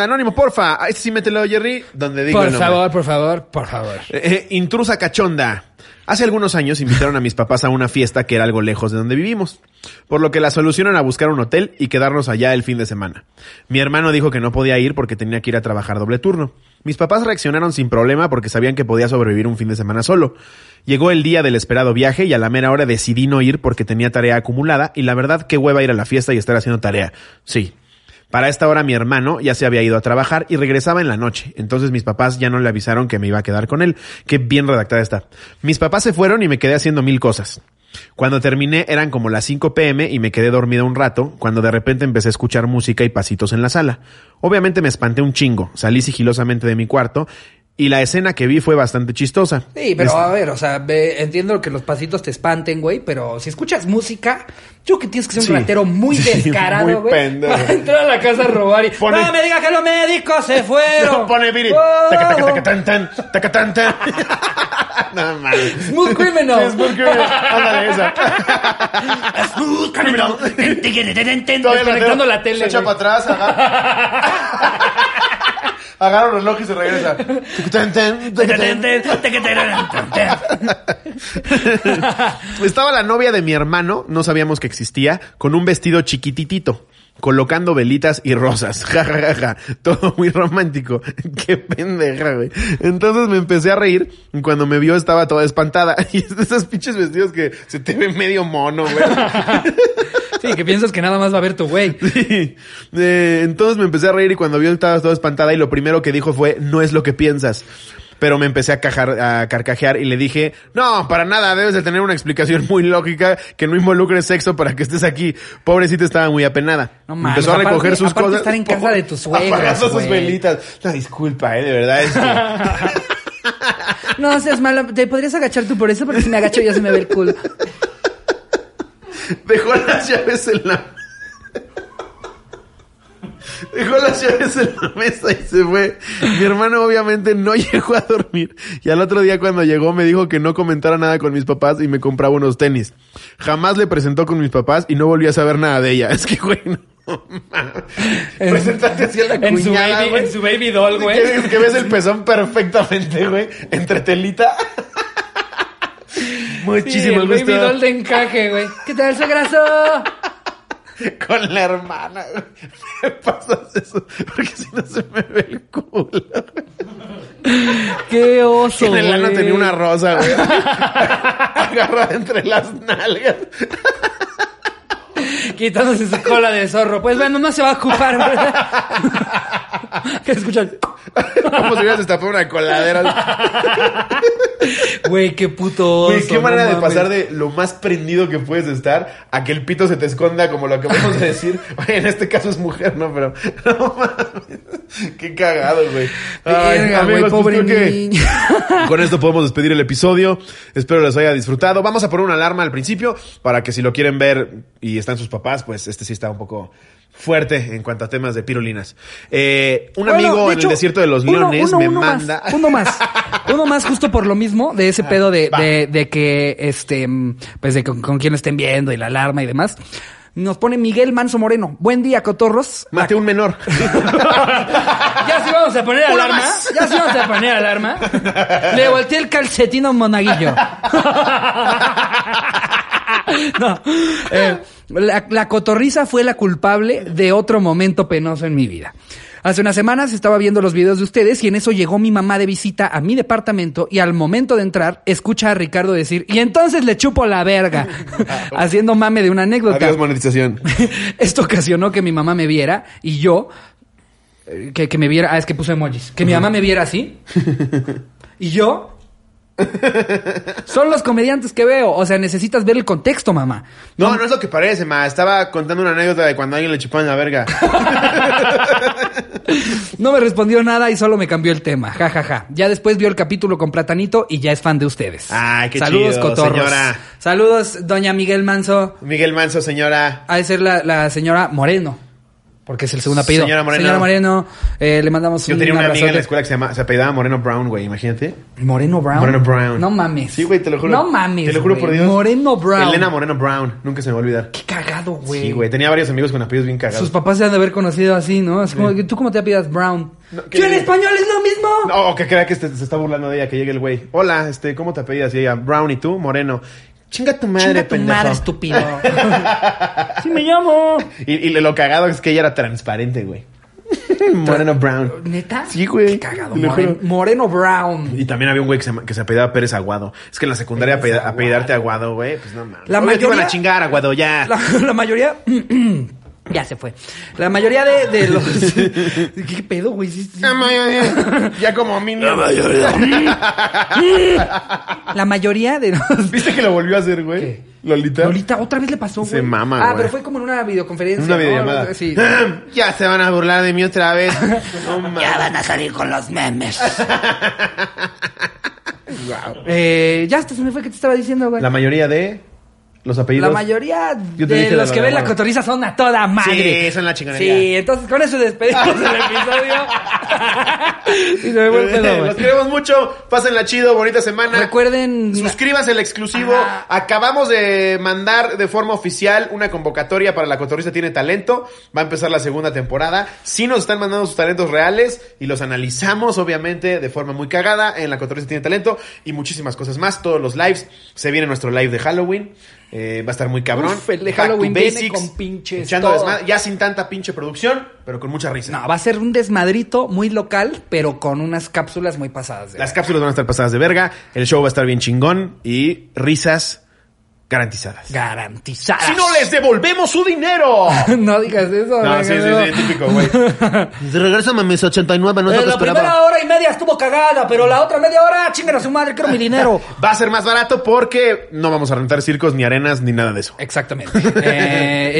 anónimo, porfa. Ah, Este sí mételo, Jerry. Donde digo Por el nombre. favor, por favor, por favor. Eh, eh, intrusa cachonda. Hace algunos años invitaron a mis papás a una fiesta que era algo lejos de donde vivimos, por lo que la solución era buscar un hotel y quedarnos allá el fin de semana. Mi hermano dijo que no podía ir porque tenía que ir a trabajar doble turno. Mis papás reaccionaron sin problema porque sabían que podía sobrevivir un fin de semana solo. Llegó el día del esperado viaje y a la mera hora decidí no ir porque tenía tarea acumulada y la verdad qué hueva ir a la fiesta y estar haciendo tarea. Sí, para esta hora mi hermano ya se había ido a trabajar y regresaba en la noche, entonces mis papás ya no le avisaron que me iba a quedar con él. Qué bien redactada está. Mis papás se fueron y me quedé haciendo mil cosas. Cuando terminé eran como las 5 pm y me quedé dormido un rato, cuando de repente empecé a escuchar música y pasitos en la sala. Obviamente me espanté un chingo, salí sigilosamente de mi cuarto y la escena que vi fue bastante chistosa. Sí, pero Es- a ver, o sea, ve- entiendo que los pasitos te espanten, güey, pero si escuchas música, yo que tienes que ser un Sí. ratero muy Sí, descarado, muy güey. pendejo. Para entrar a la casa a robar y. Pone- ¡No me digas que los médicos se fueron! No, pone Viri. No mames. Smooth criminal. Smooth criminal. Ándale, esa. Smooth criminal. Todavía la la tele. Se echa para atrás, agarra. Agarra un reloj y se regresa. Estaba la novia de mi hermano, no sabíamos que existía, con un vestido chiquititito, colocando velitas y rosas. Ja, ja, ja, ja. Todo muy romántico. Qué pendeja, güey. Entonces me empecé a reír y cuando me vio estaba toda espantada. Y es de esos pinches vestidos que se te ve medio mono, güey. Sí, que piensas que nada más va a ver tu güey. Sí. Eh, entonces me empecé a reír y cuando vio estaba toda espantada y lo primero que dijo fue, no es lo que piensas. Pero me empecé a, cajar, a carcajear y le dije, no, para nada, debes de tener una explicación muy lógica que no involucre sexo para que estés aquí. Pobrecita estaba muy apenada. No mames, Empezó a aparte- recoger sus aparte cosas. estar en casa de tus suegros, Apagando sus velitas. No, disculpa, eh, de verdad es que... No seas malo. ¿Te podrías agachar tú por eso? Porque si me agacho ya se me ve el culo. Dejó las llaves en la... Dejó las llaves en la mesa y se fue. Mi hermano obviamente no llegó a dormir. Y al otro día cuando llegó me dijo que no comentara nada con mis papás y me compraba unos tenis. Jamás le presentó con mis papás y no volví a saber nada de ella. Es que, güey, no. En- Presentarte así a la en su baby- en su baby doll, güey. Que, que ves el pezón perfectamente, güey. Entre telita. Muchísimo sí, el baby gusto. doll de encaje, güey. ¿Qué tal, suegrazo? Con la hermana, güey. Me pasas eso, porque si no se me ve el culo. Qué oso, en el ano güey. tenía una rosa, güey. Agarrada entre las nalgas. Quitándose su cola de zorro. Pues bueno, no se va a ocupar, ¿verdad? ¿Qué escuchan? Como si hubieras destapado una coladera. Güey, qué puto. Güey, qué no manera de pasar de lo más prendido que puedes estar a que el pito se te esconda, como lo acabamos de decir. Oye, en este caso es mujer, ¿no? Pero. No mames. Qué cagado, güey. Ay, amigos, pues pobre que. Con esto podemos despedir el episodio. Espero les haya disfrutado. Vamos a poner una alarma al principio para que si lo quieren ver y están sus papás, pues este sí está un poco fuerte en cuanto a temas de pirolinas. Eh, un Bueno, amigo de en hecho, el desierto de los leones uno- me uno más, manda. uno más. Uno más justo por lo mismo, de ese pedo de, de, de que, este, pues de con, con quién estén viendo y la alarma y demás. Nos pone Miguel Manso Moreno. Buen día, cotorros. Maté un menor. Ya sí vamos a poner Una alarma. más. Ya sí vamos a poner alarma. Le volteé el calcetín a un monaguillo. No. Eh, la, la cotorriza fue la culpable de otro momento penoso en mi vida. Hace unas semanas estaba viendo los videos de ustedes y en eso llegó mi mamá de visita a mi departamento y al momento de entrar escucha a Ricardo decir, y entonces le chupo la verga, haciendo mame de una anécdota. Adiós, monetización. Esto ocasionó que mi mamá me viera y yo, eh, que, que me viera, ah, es que puse emojis, que mi mamá me viera así y yo. Son los comediantes que veo, o sea, necesitas ver el contexto, mamá. No, no es lo que parece, ma. Estaba contando una anécdota de cuando a alguien le chupaban la verga. No me respondió nada y solo me cambió el tema, ja, ja, ja. Ya después vio el capítulo con Platanito y ya es fan de ustedes. Ay, qué Saludos, chido, cotorros. señora. Saludos, doña Miguel Manso. Miguel Manso, señora. Ha de ser la, la señora Moreno, porque es el segundo apellido. Señora Moreno. Señora Moreno, eh, le mandamos Yo un tenía una amiga en la escuela que se, llama, se apellidaba Moreno Brown, güey, imagínate. Moreno Brown. Moreno Brown. No mames. Sí, güey, te lo juro. No mames. Te lo juro güey. por Dios. Moreno Brown. Elena Moreno Brown. Nunca se me va a olvidar. Qué cagado, güey. Sí, güey. Tenía varios amigos con apellidos bien cagados. Sus papás se han de haber conocido así, ¿no? Es como, que, ¿tú cómo te apellidas Brown? No, ¿qué Yo en español es lo mismo. No, que crea que este- se está burlando de ella, que llegue el güey. Hola, este, ¿cómo te apellidas? Y ella, Brown, ¿y tú? Moreno. Chinga tu madre, Chinga tu pendejo. madre, estúpido. sí me llamo. Y, y lo cagado es que ella era transparente, güey. Moreno Brown. ¿Neta? Sí, güey. Qué cagado. Moreno. Moreno Brown. Y también había un güey que se, que se apellidaba Pérez Aguado. Es que en la secundaria apellidarte Aguado, güey, pues no mames. La Obvio te iban mayoría- a chingar, Aguado, ya. La, la mayoría... ya se fue. La mayoría de, de los... ¿Qué pedo, güey? Sí, sí. La mayoría- ya como a mí. La La mayoría de los... ¿Viste que lo volvió a hacer, güey? ¿Qué? Lolita. Lolita otra vez le pasó, güey. Se mama, Ah, güey. pero fue como en una videoconferencia. Una ¿no? videollamada. Sí. ya se van a burlar de mí otra vez. Mames. van a salir con los memes. eh, ya hasta se me fue que te estaba diciendo, güey. La mayoría de los apellidos. La mayoría Yo te de los la que ven la Aguado. cotorriza son a toda madre. Sí, son la chingonería. Sí, entonces con eso despedimos el episodio. y se me fue el pedo, güey. Los queremos mucho. Pásenla chido, bonita semana. Recuerden... Suscríbanse al exclusivo. Ajá. Acabamos de mandar de forma oficial una convocatoria para La Cotorrista Tiene Talento. Va a empezar la segunda temporada. Sí nos están mandando sus talentos reales y los analizamos, obviamente, de forma muy cagada en La Cotorrista Tiene Talento y muchísimas cosas más. Todos los lives. Se viene nuestro live de Halloween. Eh, va a estar muy cabrón. Uf, el de Halloween viene con pinches echando todo. desmadre, ya sin tanta pinche producción, pero con mucha risa. No, va a ser un desmadrito muy local, pero con unas cápsulas muy pasadas. de Las cápsulas van a estar pasadas de verga. El show va a estar bien chingón y risas garantizadas. Garantizadas. Si no les devolvemos su dinero. no digas eso. No, sí, sí, sí, típico, güey. Regrésame mis 89, no es Eh, lo que la esperaba. primera hora y media estuvo cagada, pero la otra media hora, chinguen a su madre, quiero mi dinero. Va a ser más barato porque no vamos a rentar circos, ni arenas, ni nada de eso. Exactamente. Eh,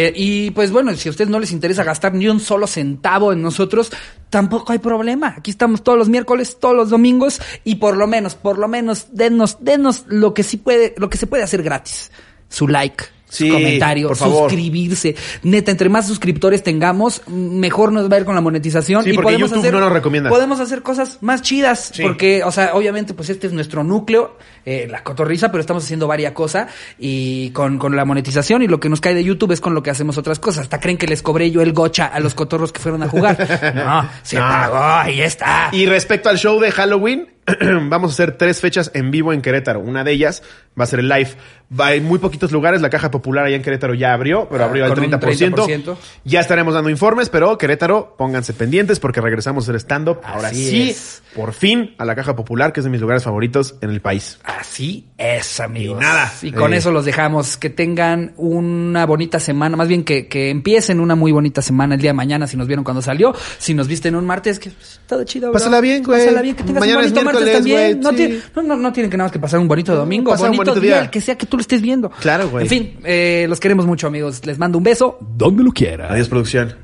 eh, y pues bueno, si a ustedes no les interesa gastar ni un solo centavo en nosotros, tampoco hay problema. Aquí estamos todos los miércoles, todos los domingos y por lo menos, por lo menos, denos, denos lo que sí puede, lo que se puede hacer gratis. Su like. Sí, su comentario, por favor. suscribirse. Neta, entre más suscriptores tengamos, mejor nos va a ir con la monetización. Sí, y porque podemos YouTube hacer, no nos recomienda. Podemos hacer cosas más chidas. Sí. Porque, o sea, obviamente, pues este es nuestro núcleo, eh, la cotorriza, pero estamos haciendo varias cosas y con, con la monetización y lo que nos cae de YouTube es con lo que hacemos otras cosas. Hasta creen que les cobré yo el gocha a los cotorros que fueron a jugar. No, se No. pagó ya está. Y respecto al show de Halloween, Vamos a hacer tres fechas en vivo en Querétaro. Una de ellas va a ser el live. Va, hay muy poquitos lugares. La caja popular allá en Querétaro ya abrió, pero Ah, abrió al con un 30%. 30%. Ya estaremos dando informes, pero Querétaro, pónganse pendientes porque regresamos a hacer stand-up. Ahora sí, es. por fin, a la caja popular, que es de mis lugares favoritos en el país. Así es, amigos. Y nada. Y con Eh. eso los dejamos. Que tengan una bonita semana. Más bien que, que empiecen una muy bonita semana el día de mañana. Si nos vieron cuando salió. Si nos visten un martes, que pues, todo chido. bro. Pásala bien, güey. Pásala bien. Que tengas Mañana un bonito miércoles, también. güey, no, sí. tiene- no, no, no tienen que nada más que pasar un bonito domingo. pasa un bonito, bonito día, día. el que sea que tú lo estés viendo. Claro, güey. En fin, eh, los queremos mucho, amigos. Les mando un beso donde lo quiera. Adiós, producción.